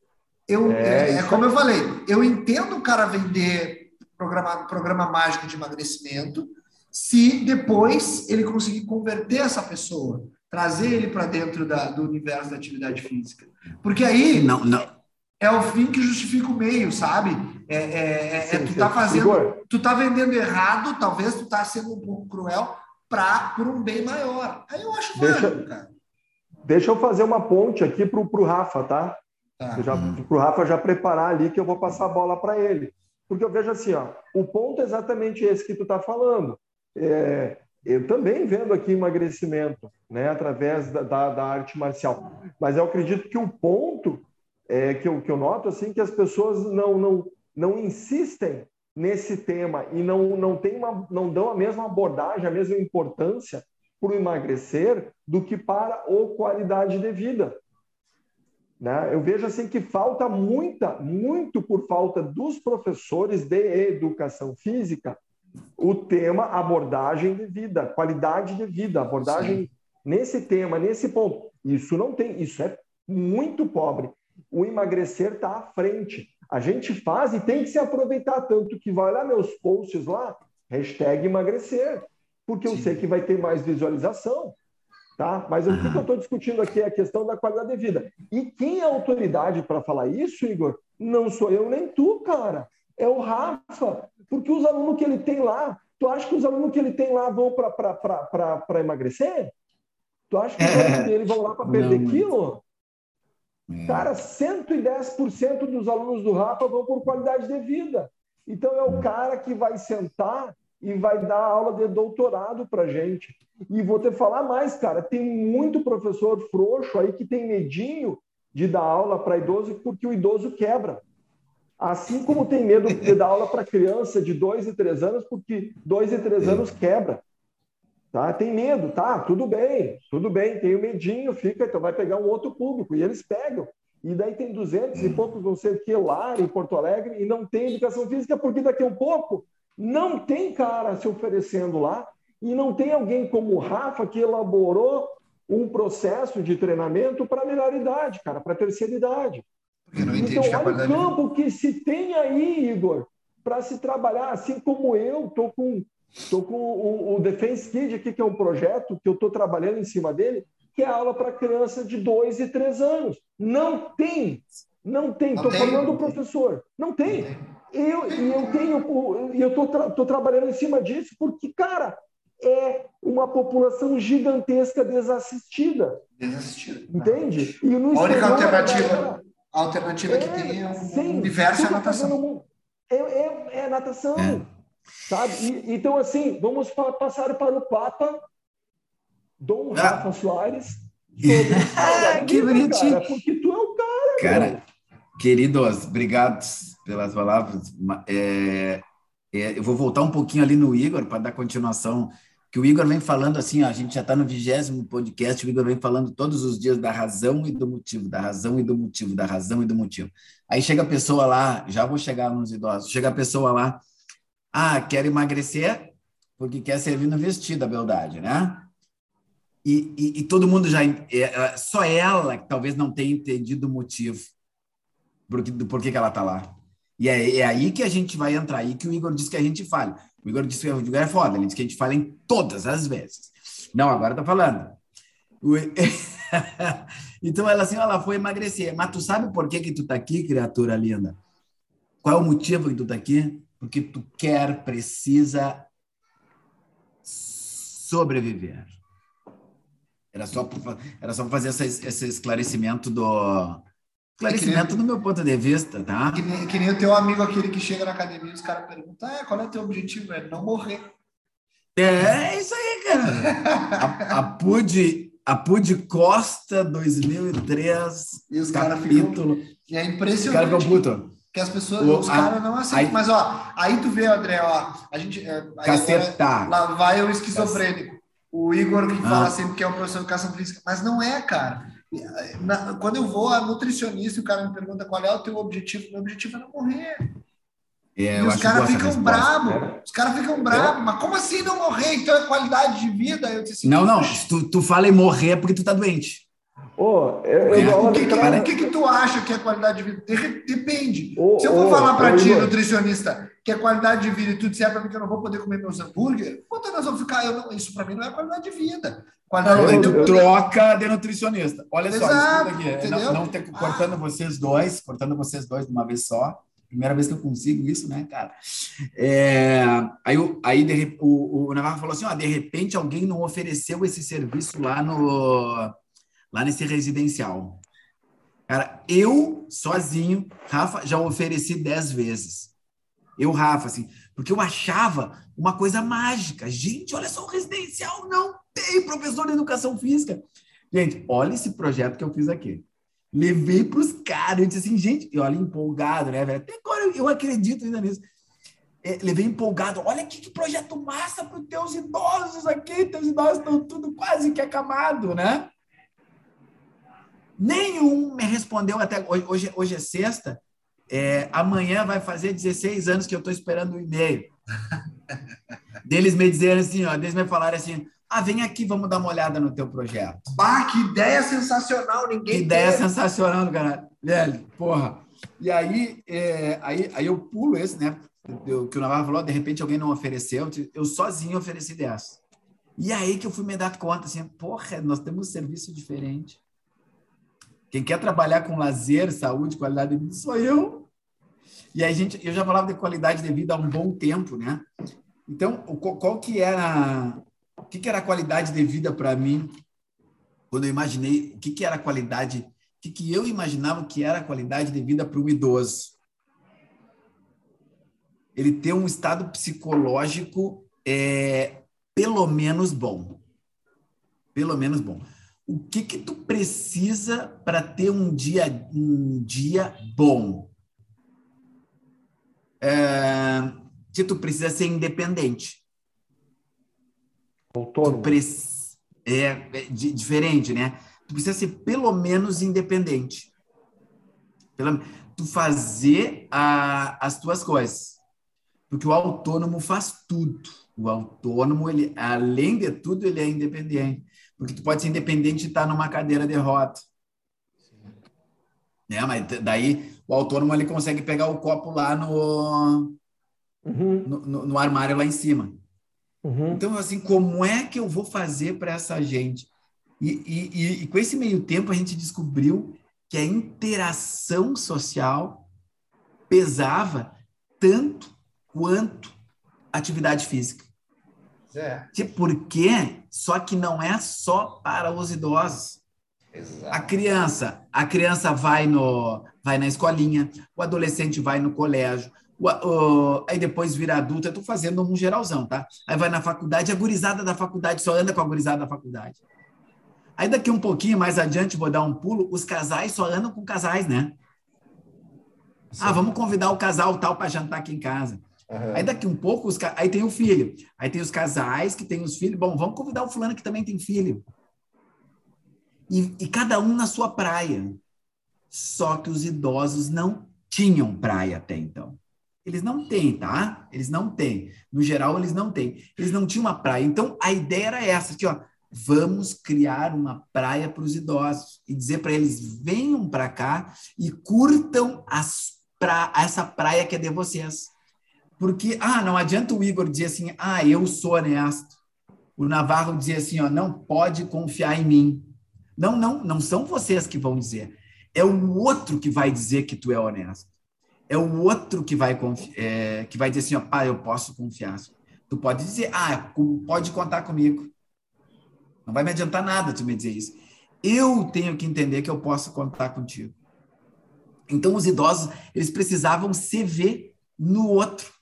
eu, é, é, é como eu falei, eu entendo o cara vender programa, programa mágico de emagrecimento, se depois ele conseguir converter essa pessoa, trazer ele para dentro da, do universo da atividade física. Porque aí. Não, não é o fim que justifica o meio, sabe? É, é, é sim, é tu tá fazendo, Igor. tu tá vendendo errado, talvez tu tá sendo um pouco cruel para por um bem maior. Aí eu acho deixa, válido, cara. Deixa eu fazer uma ponte aqui pro, pro Rafa, tá? Tá. Para o Rafa já preparar ali que eu vou passar a bola para ele. Porque eu vejo assim, ó, o ponto é exatamente esse que tu está falando. É, eu também vendo aqui emagrecimento, né, através da, da, da, arte marcial. Mas eu acredito que o ponto é, que, eu, que eu noto assim que as pessoas não, não, não insistem nesse tema e não, não, tem uma, não dão a mesma abordagem, a mesma importância para o emagrecer do que para a qualidade de vida. Né? Eu vejo assim que falta muita, muito por falta dos professores de educação física, o tema abordagem de vida, qualidade de vida, abordagem Sim. nesse tema, nesse ponto. Isso não tem, isso é muito pobre. O emagrecer está à frente. A gente faz e tem que se aproveitar tanto que vai olhar meus posts lá, hashtag emagrecer, porque eu Sim. sei que vai ter mais visualização. Tá? Mas o que eu estou discutindo aqui é a questão da qualidade de vida. E quem é autoridade para falar isso, Igor? Não sou eu nem tu, cara. É o Rafa. Porque os alunos que ele tem lá, tu acha que os alunos que ele tem lá vão para emagrecer? Tu acha que os alunos dele vão lá para perder não, quilo? É. Cara, 110% dos alunos do Rafa vão por qualidade de vida. Então é o cara que vai sentar e vai dar aula de doutorado para gente. E vou te falar mais, cara, tem muito professor frouxo aí que tem medinho de dar aula para idoso porque o idoso quebra. Assim como tem medo de dar aula para criança de dois e três anos porque dois e três anos quebra. Tá? Tem medo, tá? Tudo bem, tudo bem, tem o medinho, fica, então vai pegar um outro público. E eles pegam. E daí tem duzentos e poucos, não sei o que, lá em Porto Alegre, e não tem educação física, porque daqui a um pouco não tem cara se oferecendo lá e não tem alguém como o Rafa que elaborou um processo de treinamento para a melhor idade, cara, para a terceira idade. então, olha o campo que se tem aí, Igor, para se trabalhar, assim como eu estou com, tô com o, o Defense Kid aqui, que é um projeto que eu estou trabalhando em cima dele, que é aula para criança de 2 e 3 anos. Não tem, não tem. Estou formando o professor. Não tem. Não tem. Eu, e eu tenho, eu estou tra trabalhando em cima disso porque, cara, é uma população gigantesca desassistida. Desassistida. Entende? E no a única alternativa, a alternativa é, que tem é o sim, universo é a natação. É, é, é natação. É. Sabe? E, então, assim, vamos pa passar para o Papa Dom ah. Rafa Soares. que bonitinho. Cara, porque tu é o cara. Cara, queridos, obrigado pelas palavras. É, é, eu vou voltar um pouquinho ali no Igor para dar continuação, que o Igor vem falando assim, ó, a gente já está no vigésimo podcast, o Igor vem falando todos os dias da razão e do motivo, da razão e do motivo, da razão e do motivo. Aí chega a pessoa lá, já vou chegar nos idosos, chega a pessoa lá, ah, quer emagrecer porque quer servir no vestido, a beldade, né? E, e, e todo mundo já, é, só ela que talvez não tenha entendido o motivo do porquê que ela está lá. E é, é, aí que a gente vai entrar, aí que o Igor disse que a gente fala. O Igor disse que o Igor é foda, ele disse que a gente fala em todas as vezes. Não, agora tá falando. O... então ela assim, ela foi emagrecer. Mas tu sabe por que que tu tá aqui, criatura linda? Qual é o motivo que tu tá aqui? Porque tu quer, precisa sobreviver. Era só era só fazer esse, esse esclarecimento do Esclarecimento é do meu ponto de vista, tá? Que nem, que nem o teu amigo aquele que chega na academia e os caras perguntam, ah, qual é o teu objetivo? É não morrer. É, é isso aí, cara. a, a Pude, a Costa 2003, e os capítulo. Ficam, e é impressionante. Os caras Que as pessoas, o, os caras não aceitam. Aí, Mas, ó, aí tu vê, André, ó, a gente. É, Cacetar. Lá vai o esquizofrênico. O Igor que ah. fala sempre que é um professor de educação física, mas não é, cara. Na, quando eu vou a nutricionista e o cara me pergunta qual é o teu objetivo, meu objetivo é não morrer. É, e os caras ficam bravos, é. os caras ficam bravos, mas como assim não morrer? Então é qualidade de vida? Eu disse assim, não, não, tu, tu fala em morrer é porque tu tá doente. Oh, eu, eu é. o, que, que, que, que, tu acha que é qualidade de vida? Depende. Oh, Se eu vou oh, falar para ti, nutricionista, que é qualidade de vida e tu disser para mim que eu não vou poder comer meus hambúrguer, quanto nós vamos ficar? Eu não, isso para mim não é qualidade de vida. Qualidade de vida. Eu, troca de nutricionista. Olha Exato, só, aqui. É, não, não ter, cortando ah. vocês dois, cortando vocês dois de uma vez só. Primeira vez que eu consigo isso, né, cara? É, aí aí de, o, o Navarro falou assim: ó, de repente alguém não ofereceu esse serviço lá no lá nesse residencial. Cara, eu sozinho, Rafa, já ofereci dez vezes. Eu, Rafa, assim, porque eu achava uma coisa mágica. Gente, olha só, o residencial não tem professor de educação física. Gente, olha esse projeto que eu fiz aqui. Levei para os caras, eu disse assim, gente, e olha, empolgado, né, velho? Até agora eu acredito ainda nisso. É, levei empolgado, olha que, que projeto massa para os teus idosos aqui, teus idosos estão tudo quase que acamado, né? Nenhum me respondeu até hoje. Hoje, é sexta. É, amanhã vai fazer 16 anos que eu estou esperando o um e-mail. deles me dizerem assim, ó, deles me falarem assim, ah, vem aqui, vamos dar uma olhada no teu projeto. Bah, que ideia sensacional, ninguém Que ideia teve. sensacional, cara. Velho, porra. E aí, é, aí, aí eu pulo esse, né? Eu, que o Navarro falou, de repente alguém não ofereceu, eu sozinho ofereci dessa. E aí que eu fui me dar conta, assim, porra, nós temos um serviço diferente. Quem quer trabalhar com lazer, saúde, qualidade de vida sou eu. E aí, gente, eu já falava de qualidade de vida há um bom tempo, né? Então, qual que era, o que, que era a qualidade de vida para mim quando eu imaginei o que, que era a qualidade, o que, que eu imaginava que era a qualidade de vida para um idoso? Ele ter um estado psicológico é, pelo menos bom. Pelo menos bom o que que tu precisa para ter um dia um dia bom? É, que tu precisa ser independente. Autônomo. é, é diferente, né? Tu precisa ser pelo menos independente. Pelo, tu fazer a, as tuas coisas. Porque o autônomo faz tudo. O autônomo, ele, além de tudo, ele é independente. Porque tu pode ser independente e estar tá numa cadeira de roda. Né? Mas daí o autônomo ele consegue pegar o copo lá no, uhum. no, no, no, armário lá em cima. Uhum. Então, assim, como é que eu vou fazer para essa gente? E, e, e, e com esse meio tempo a gente descobriu que a interação social pesava tanto quanto atividade física. É. Por quê? Só que não é só para os idosos. Exato. A criança, a criança vai no vai na escolinha, o adolescente vai no colégio, o, o, aí depois vira adulto, eu estou fazendo um geralzão, tá? Aí vai na faculdade, a gurizada da faculdade só anda com a gurizada da faculdade. Aí daqui um pouquinho mais adiante, vou dar um pulo, os casais só andam com casais, né? Sim. Ah, vamos convidar o casal tal para jantar aqui em casa. Uhum. Aí daqui um pouco, os, aí tem o filho. Aí tem os casais que têm os filhos. Bom, vamos convidar o fulano que também tem filho. E, e cada um na sua praia. Só que os idosos não tinham praia até então. Eles não têm, tá? Eles não têm. No geral, eles não têm. Eles não tinham uma praia. Então, a ideia era essa, aqui, ó. Vamos criar uma praia para os idosos e dizer para eles, venham para cá e curtam as pra, essa praia que é de vocês. Porque, ah, não adianta o Igor dizer assim, ah, eu sou honesto. O Navarro dizia assim, ó, não pode confiar em mim. Não, não, não são vocês que vão dizer. É o outro que vai dizer que tu é honesto. É o outro que vai, é, que vai dizer assim, ó, pai, eu posso confiar. Tu pode dizer, ah, pode contar comigo. Não vai me adiantar nada tu me dizer isso. Eu tenho que entender que eu posso contar contigo. Então, os idosos, eles precisavam se ver no outro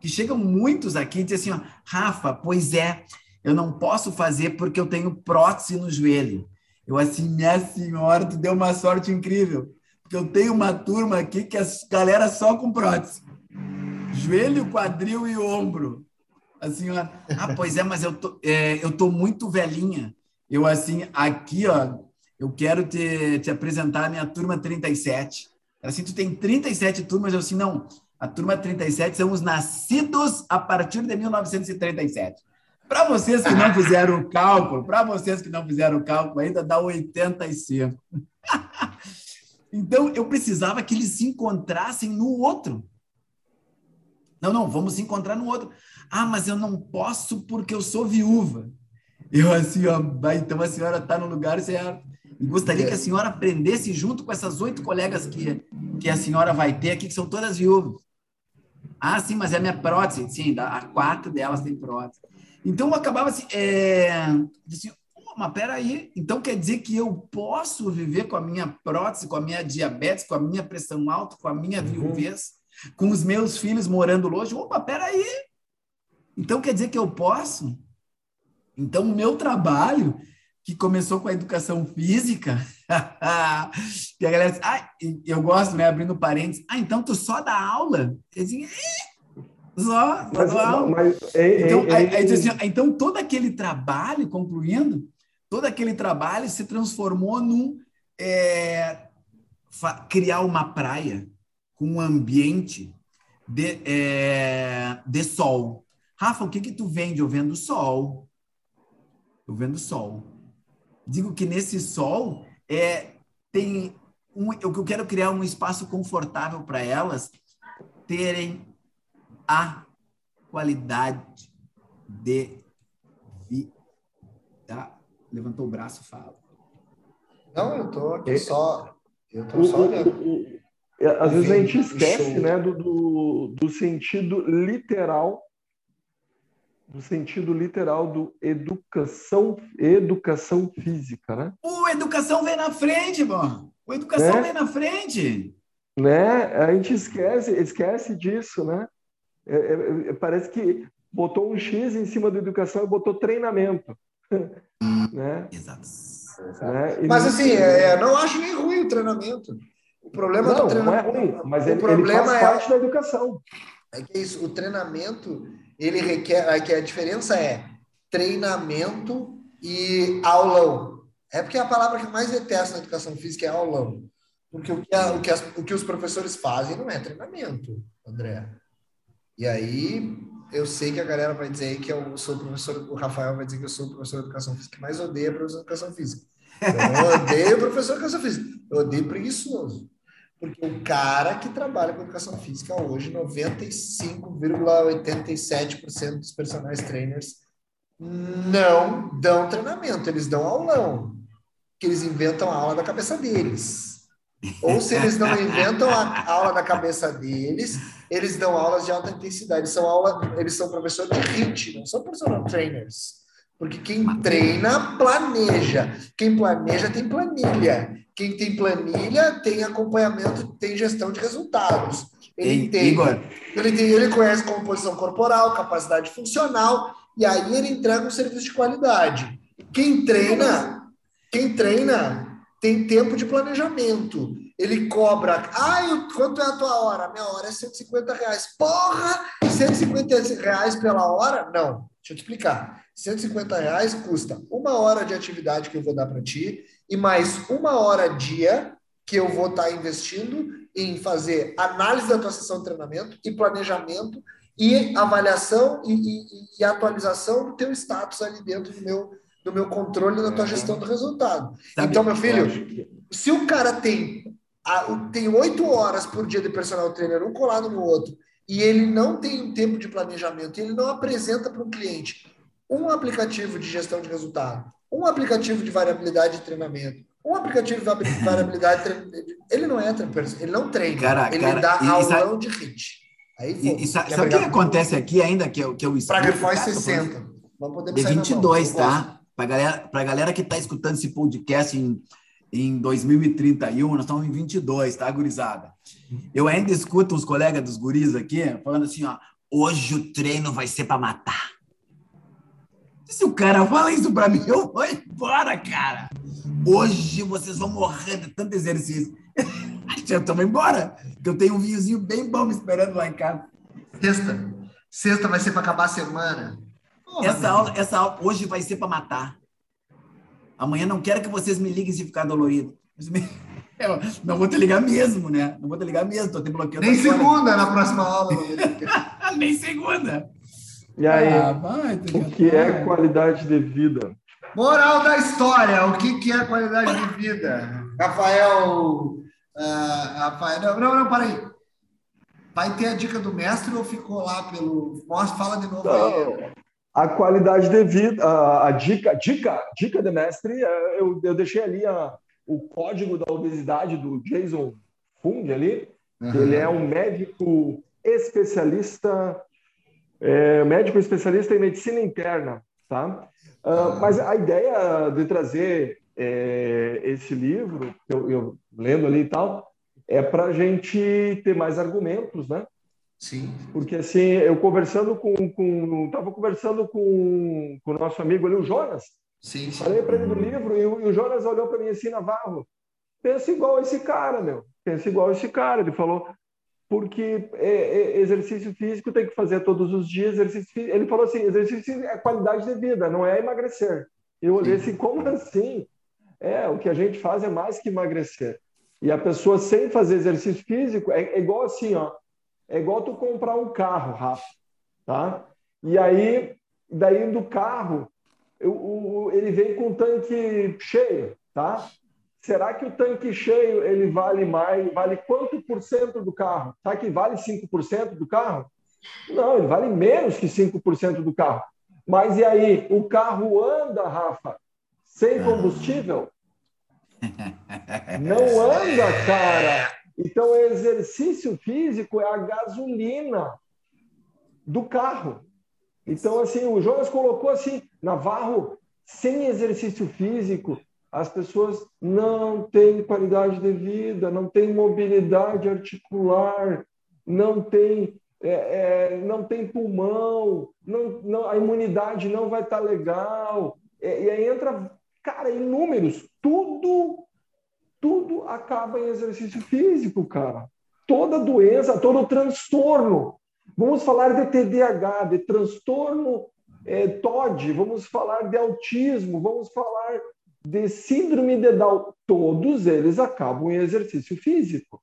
que chegam muitos aqui e dizem assim, ó, Rafa, pois é, eu não posso fazer porque eu tenho prótese no joelho. Eu assim, minha senhora, tu deu uma sorte incrível, porque eu tenho uma turma aqui que é galera só com prótese. Joelho, quadril e ombro. Assim, ó, ah, pois é, mas eu tô, é, eu tô muito velhinha. Eu assim, aqui, ó, eu quero te, te apresentar a minha turma 37. Assim, tu tem 37 turmas, eu assim, não, a turma 37 são os nascidos a partir de 1937. Para vocês que não fizeram o cálculo, para vocês que não fizeram o cálculo, ainda dá 85. então, eu precisava que eles se encontrassem no outro. Não, não, vamos se encontrar no outro. Ah, mas eu não posso porque eu sou viúva. Eu assim, ó, então a senhora está no lugar certo. E gostaria que a senhora aprendesse junto com essas oito colegas que, que a senhora vai ter aqui, que são todas viúvas. Ah, sim, mas é a minha prótese. Sim, a quatro delas tem prótese. Então, eu acabava assim, é, assim mas peraí, então quer dizer que eu posso viver com a minha prótese, com a minha diabetes, com a minha pressão alta, com a minha uhum. viuvez, com os meus filhos morando longe? Opa, peraí! Então quer dizer que eu posso? Então o meu trabalho, que começou com a educação física, e a galera diz, ah, eu gosto, né, abrindo parênteses, ah, então tu só dá aula? Eu digo, só, mas, mas, é, então, é, é, assim, então, todo aquele trabalho, concluindo, todo aquele trabalho se transformou num é, criar uma praia com um ambiente de, é, de sol. Rafa, o que que tu vende? Eu vendo sol. Eu vendo sol. Digo que nesse sol é, tem um, eu quero criar um espaço confortável para elas terem a qualidade de vida. Levantou o braço, fala. Não, eu tô aqui é, só. Eu tô o, só olhando. O, o, às vezes a gente esquece né, do, do, do sentido literal do sentido literal do educação, educação física, né? O educação vem na frente, mano. O educação né? vem na frente. Né? A gente esquece, esquece disso, né? É, é, é, parece que botou um X em cima da educação e botou treinamento. né? Exato. Né? Mas assim, é, não acho nem ruim o treinamento. O problema não, do treinamento. Não é ruim, mas o ele, problema ele faz parte é, da educação. É que isso, o treinamento, ele requer. É que a diferença é treinamento e aulão. É porque a palavra que mais detesto na educação física é aulão. Porque o que, a, o, que as, o que os professores fazem não é treinamento, André. E aí, eu sei que a galera vai dizer que eu sou professor, o Rafael vai dizer que eu sou professor de educação física mais odeia professor de educação física. Eu odeio professor de educação física, eu odeio preguiçoso. Porque o cara que trabalha com educação física hoje, 95,87% dos personagens trainers não dão treinamento, eles dão aulão, que eles inventam a aula da cabeça deles. Ou se eles não inventam a aula da cabeça deles, eles dão aulas de alta intensidade. Eles são, aula, eles são professores de HIIT, não são personal trainers. Porque quem treina, planeja. Quem planeja, tem planilha. Quem tem planilha, tem acompanhamento, tem gestão de resultados. Ele tem, Igor. Ele, tem, ele conhece composição corporal, capacidade funcional, e aí ele entrega um serviço de qualidade. Quem treina, quem treina tem tempo de planejamento. Ele cobra. Ai, quanto é a tua hora? Minha hora é 150 reais. Porra! 150 reais pela hora? Não. Deixa eu te explicar. 150 reais custa uma hora de atividade que eu vou dar para ti e mais uma hora dia que eu vou estar investindo em fazer análise da tua sessão de treinamento e planejamento e avaliação e, e, e atualização do teu status ali dentro do meu do meu controle na tua é. gestão do resultado. Sabe, então, meu filho, se o cara tem tem oito horas por dia de personal trainer, um colado no outro, e ele não tem um tempo de planejamento, ele não apresenta para um cliente um aplicativo de gestão de resultado, um aplicativo de variabilidade de treinamento, um aplicativo de variabilidade ele não entra, ele não treina, cara, ele cara, dá aulão sabe, de HIT. Aí, e, e sabe, sabe o que acontece aqui ainda que eu, que eu explico? Para Grifóis 60. Vamos poder de 22, tá? Para galera, pra galera que está escutando esse podcast em, em 2031, nós estamos em 22, tá, gurizada? Eu ainda escuto os colegas dos guris aqui falando assim, ó, hoje o treino vai ser para matar. Se o cara fala isso para mim, eu vou embora, cara. Hoje vocês vão morrer de tanto exercício. Já estamos embora, que eu tenho um vinhozinho bem bom me esperando lá em casa. Sexta. Sexta vai ser para acabar a semana. Porra, essa, aula, essa aula hoje vai ser para matar. Amanhã não quero que vocês me liguem se ficar dolorido. Eu não vou te ligar mesmo, né? Não vou te ligar mesmo, tô te bloqueando. Nem segunda na próxima aula. Nem segunda. E aí, ah, vai, o que é qualidade de vida? Moral da história, o que, que é qualidade de vida? Rafael. Uh, Rafael não, não, não, para aí. Vai ter a dica do mestre ou ficou lá pelo. Mostra, fala de novo aí. A qualidade de vida, a, a dica, dica, dica de mestre, é, eu, eu deixei ali a, o código da obesidade do Jason Fung ali. Uhum. Ele é um médico especialista, é, médico especialista em medicina interna. tá? Uh, mas a ideia de trazer é, esse livro, eu, eu, lendo ali e tal, é para a gente ter mais argumentos, né? Sim. Porque assim, eu conversando com, com tava conversando com, com o nosso amigo ali, o Jonas. Sim, sim. Falei para ele do livro e o, e o Jonas olhou para mim assim, Navarro, pensa igual esse cara, meu. Pensa igual esse cara. Ele falou, porque é, é, exercício físico tem que fazer todos os dias. Exercício, ele falou assim, exercício é qualidade de vida, não é emagrecer. Eu olhei assim, como assim? É, o que a gente faz é mais que emagrecer. E a pessoa sem fazer exercício físico é, é igual assim, ó. É igual tu comprar um carro, Rafa, tá? E aí, daí do carro, eu, ele vem com o tanque cheio, tá? Será que o tanque cheio ele vale mais, vale quanto por cento do carro? Será que vale 5% do carro? Não, ele vale menos que 5% do carro. Mas e aí, o carro anda, Rafa, sem combustível? Não anda, cara. Então, exercício físico é a gasolina do carro. Então, assim, o Jonas colocou assim, Navarro, sem exercício físico, as pessoas não têm qualidade de vida, não têm mobilidade articular, não têm, é, é, não tem pulmão, não, não, a imunidade não vai estar legal. É, e aí entra, cara, inúmeros, tudo tudo acaba em exercício físico, cara. Toda doença, todo transtorno. Vamos falar de TDAH, de transtorno é, TOD, vamos falar de autismo, vamos falar de síndrome de Down. Todos eles acabam em exercício físico.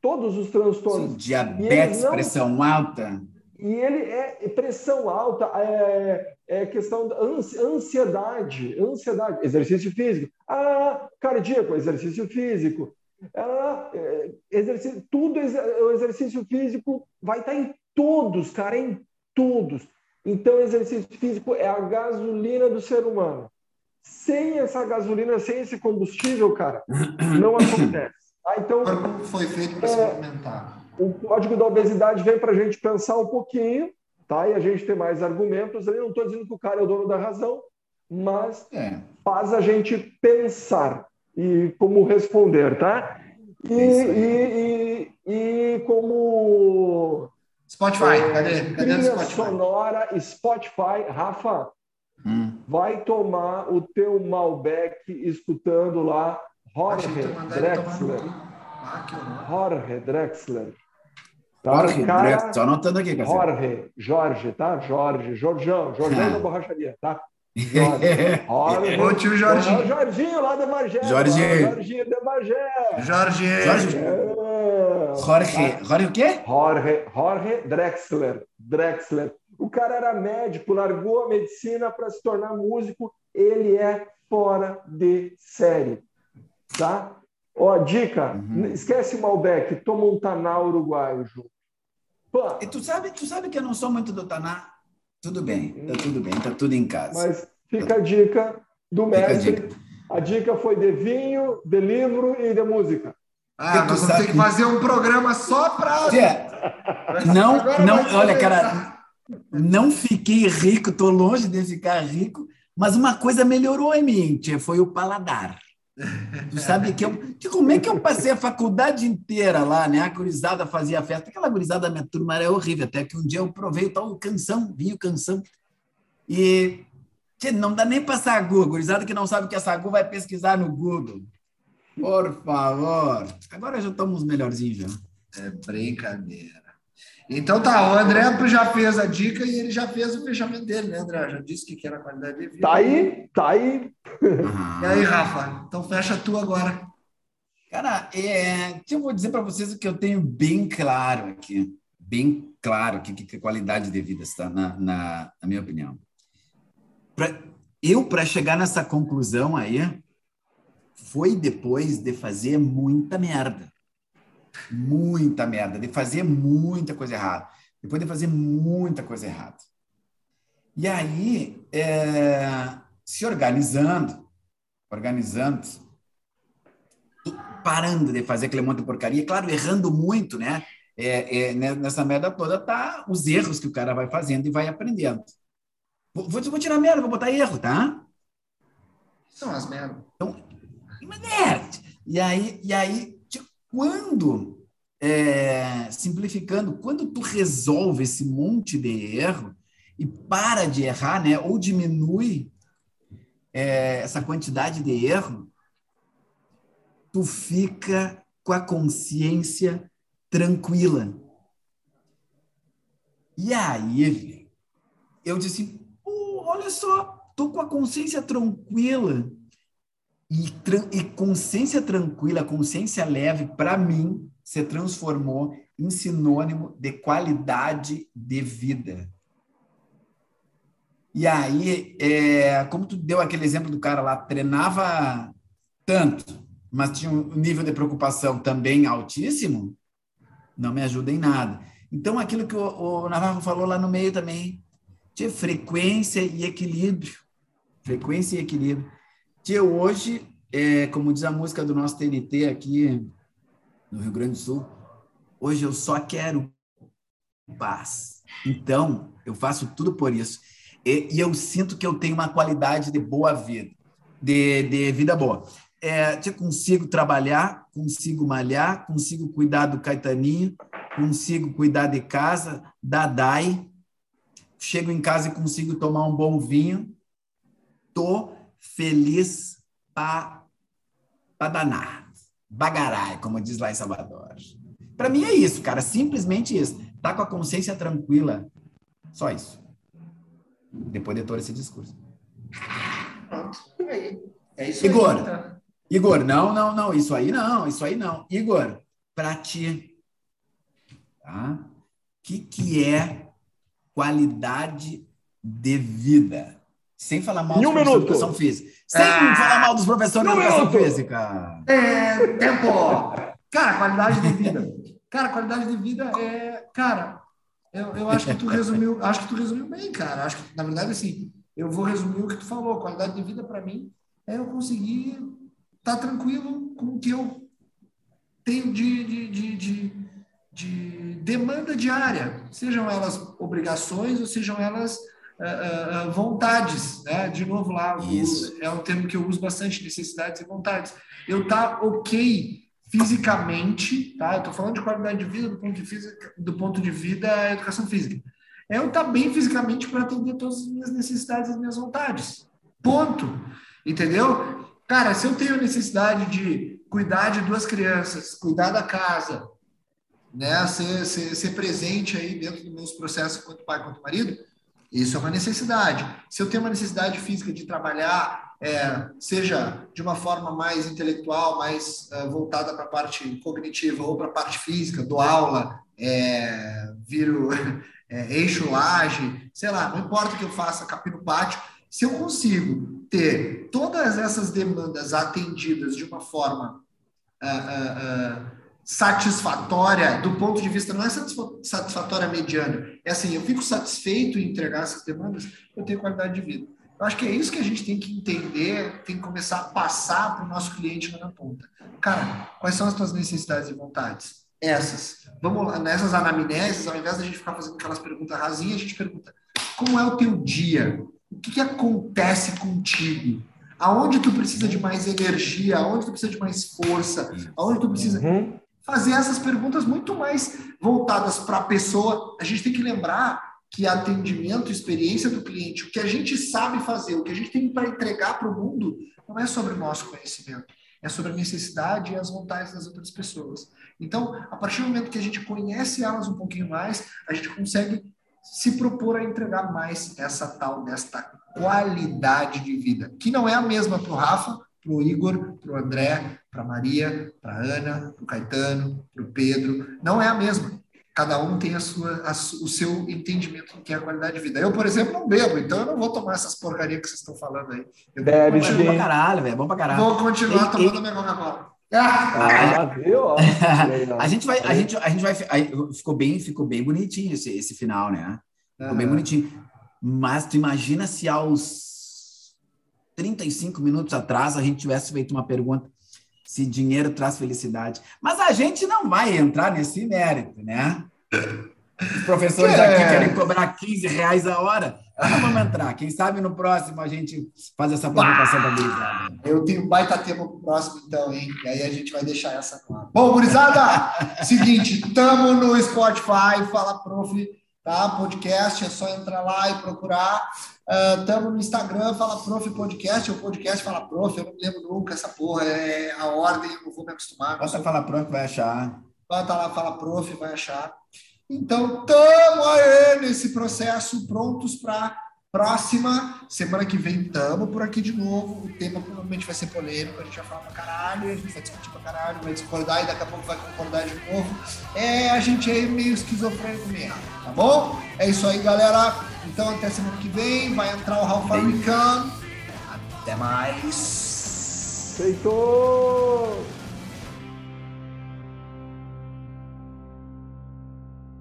Todos os transtornos. Sim, diabetes, não... pressão alta. E ele é pressão alta, é, é questão da ansiedade, ansiedade, exercício físico. Ah, cardíaco, exercício físico. Ah, é, exercício, tudo o exercício físico vai estar em todos, cara, em todos. Então, exercício físico é a gasolina do ser humano. Sem essa gasolina, sem esse combustível, cara, não acontece. Ah, então, foi feito para é, se movimentar. O código da obesidade vem para a gente pensar um pouquinho, tá? E a gente ter mais argumentos. Eu não estou dizendo que o cara é o dono da razão, mas é. faz a gente pensar e como responder, tá? E, e, e, e, como Spotify, é, cadê? Cadê o Spotify? sonora Spotify, Rafa, hum. Vai tomar o teu Malbec escutando lá Jorge Drexler. Jorge Drexler. Tá? Jorge, cara, só anotando aqui, cara. Jorge, Jorge, tá? Jorge, Jorjão, Jorjão da borracharia, tá? Jorge, o tio Jorginho. É Jorginho lá da Magé. Jorginho. Jorginho da Magé. Jorge. Jorge. É, Jorge. Tá? Jorge o quê? Jorge, Jorge Drexler. Drexler. O cara era médico, largou a medicina para se tornar músico. Ele é fora de série. Tá? Ó, dica, uhum. esquece o Malbec, toma um Taná uruguaio junto. E tu sabe, tu sabe que eu não sou muito do Taná? Tudo bem, tá tudo bem, tá tudo em casa. Mas fica a dica do mestre. A dica. a dica. foi de vinho, de livro e de música. Ah, nós vamos ter que fazer um programa só para. Não, não, olha, cara, não fiquei rico, tô longe de ficar rico, mas uma coisa melhorou em mim, tia, foi o paladar. Tu sabe que eu. Que como é que eu passei a faculdade inteira lá, né? A gurizada fazia festa. Aquela gurizada da minha turma era horrível, até que um dia eu provei o tal canção, vinho canção. E tchê, não dá nem para sagu. A gurizada que não sabe o que é sagu vai pesquisar no Google. Por favor. Agora já estamos melhorzinhos já. É brincadeira. Então tá, o André já fez a dica e ele já fez o fechamento dele, né, André? Já disse que era a qualidade de vida. Tá aí, tá aí. E aí, Rafa? Então fecha tu agora. Cara, é, eu vou dizer para vocês o que eu tenho bem claro aqui. Bem claro que, que, qualidade de vida está, na, na, na minha opinião. Pra, eu, para chegar nessa conclusão aí, foi depois de fazer muita merda muita merda, de fazer muita coisa errada, depois de fazer muita coisa errada. E aí, é, se organizando, organizando, parando de fazer aquele monte de porcaria, claro, errando muito, né? É, é, né, nessa merda toda tá os erros que o cara vai fazendo e vai aprendendo. Vou, vou tirar merda, vou botar erro, tá? São as merdas. Então, E aí, e aí quando, é, simplificando, quando tu resolve esse monte de erro e para de errar, né, ou diminui é, essa quantidade de erro, tu fica com a consciência tranquila. E aí, eu disse, olha só, tô com a consciência tranquila. E, e consciência tranquila, consciência leve, para mim, se transformou em sinônimo de qualidade de vida. E aí, é, como tu deu aquele exemplo do cara lá, treinava tanto, mas tinha um nível de preocupação também altíssimo, não me ajuda em nada. Então, aquilo que o, o Navarro falou lá no meio também, de frequência e equilíbrio. Frequência e equilíbrio. Que hoje, é, como diz a música do nosso TNT aqui no Rio Grande do Sul, hoje eu só quero paz. Então, eu faço tudo por isso. E, e eu sinto que eu tenho uma qualidade de boa vida, de, de vida boa. É, eu consigo trabalhar, consigo malhar, consigo cuidar do Caetaninho, consigo cuidar de casa, da DAI, chego em casa e consigo tomar um bom vinho, tô feliz para danar. Bagarai, como diz lá em Salvador. Para mim é isso, cara, simplesmente isso. Tá com a consciência tranquila. Só isso. Depois de todo esse discurso. Pronto, aí. É isso Igor, aí, tá? Igor, não, não, não, isso aí não, isso aí não. Igor, para ti, tá? O que, que é qualidade de vida? Sem falar mal dos um de educação física. Sem ah, falar mal dos professores de educação minuto. física. É, tempo. Cara, qualidade de vida. Cara, qualidade de vida é. Cara, eu, eu acho que tu resumiu, acho que tu resumiu bem, cara. Acho que, na verdade, assim, eu vou resumir o que tu falou. Qualidade de vida, para mim, é eu conseguir estar tá tranquilo com o que eu tenho de, de, de, de, de demanda diária, sejam elas obrigações ou sejam elas uh, uh, vontades, né? De novo lá, Isso. é um termo que eu uso bastante, necessidades e vontades. Eu tá ok fisicamente, tá? Eu tô falando de qualidade de vida do ponto de, física, do ponto de vida da educação física. Eu tá bem fisicamente para atender todas as minhas necessidades e as minhas vontades. Ponto. Entendeu? Cara, se eu tenho necessidade de cuidar de duas crianças, cuidar da casa, né, ser, ser, ser presente aí dentro dos meus processos quanto pai quanto marido, isso é uma necessidade. Se eu tenho uma necessidade física de trabalhar, é, seja de uma forma mais intelectual, mais é, voltada para a parte cognitiva ou para a parte física, dou aula, é, viro é, eixo laje, sei lá, não importa o que eu faça, capino pátio, se eu consigo ter todas essas demandas atendidas de uma forma uh, uh, uh, satisfatória, do ponto de vista, não é satisfatória mediana, é assim, eu fico satisfeito em entregar essas demandas, eu tenho qualidade de vida. Eu acho que é isso que a gente tem que entender, tem que começar a passar para o nosso cliente lá na ponta. Cara, quais são as tuas necessidades e vontades? Essas. Vamos lá, nessas anamneses, ao invés da gente ficar fazendo aquelas perguntas rasinhas, a gente pergunta: como é o teu dia? O que, que acontece contigo? Aonde tu precisa de mais energia? Aonde tu precisa de mais força? Aonde tu precisa uhum. Fazer essas perguntas muito mais voltadas para a pessoa? A gente tem que lembrar que atendimento, experiência do cliente, o que a gente sabe fazer, o que a gente tem para entregar para o mundo, não é sobre o nosso conhecimento, é sobre a necessidade e as vontades das outras pessoas. Então, a partir do momento que a gente conhece elas um pouquinho mais, a gente consegue se propor a entregar mais essa tal desta qualidade de vida, que não é a mesma para o Rafa, para o Igor, para o André, para Maria, para Ana, para o Caetano, para o Pedro, não é a mesma. Cada um tem a sua, a, o seu entendimento do que é a qualidade de vida. Eu, por exemplo, não bebo, então eu não vou tomar essas porcarias que vocês estão falando aí. Eu Bebe, é bom pra caralho, velho, é bom pra caralho. Vou continuar e, tomando e... minha Coca-Cola. Ah, viu? a gente vai, a gente, a gente vai, ficou bem, ficou bem bonitinho esse, esse final, né? Ficou uhum. bem bonitinho. Mas tu imagina se aos 35 minutos atrás a gente tivesse feito uma pergunta se dinheiro traz felicidade. Mas a gente não vai entrar nesse mérito, né? Os professores Que aqui é? querem cobrar 15 reais a hora. Ah, não vamos entrar. Quem sabe no próximo a gente faz essa provocação pra gurizada. Eu tenho baita tema pro próximo, então, hein? E aí a gente vai deixar essa clara. Bom, gurizada, seguinte, tamo no Spotify, Fala Prof, tá? Podcast, é só entrar lá e procurar. Uh, tamo no Instagram, Fala Prof Podcast, ou podcast Fala Prof, eu não lembro nunca essa porra, é a ordem, eu não vou me acostumar. Bota falar pronto, vai achar. Bota lá, Fala Prof, vai achar. Então, tamo aí nesse processo, prontos para próxima. Semana que vem tamo por aqui de novo. O tema provavelmente vai ser polêmico, a gente vai falar pra caralho, a gente vai discutir pra caralho, vai discordar e daqui a pouco vai concordar de novo. É, a gente é meio esquizofrênico mesmo, tá bom? É isso aí, galera. Então, até semana que vem. Vai entrar o Ralph Americano. Até mais. Feito!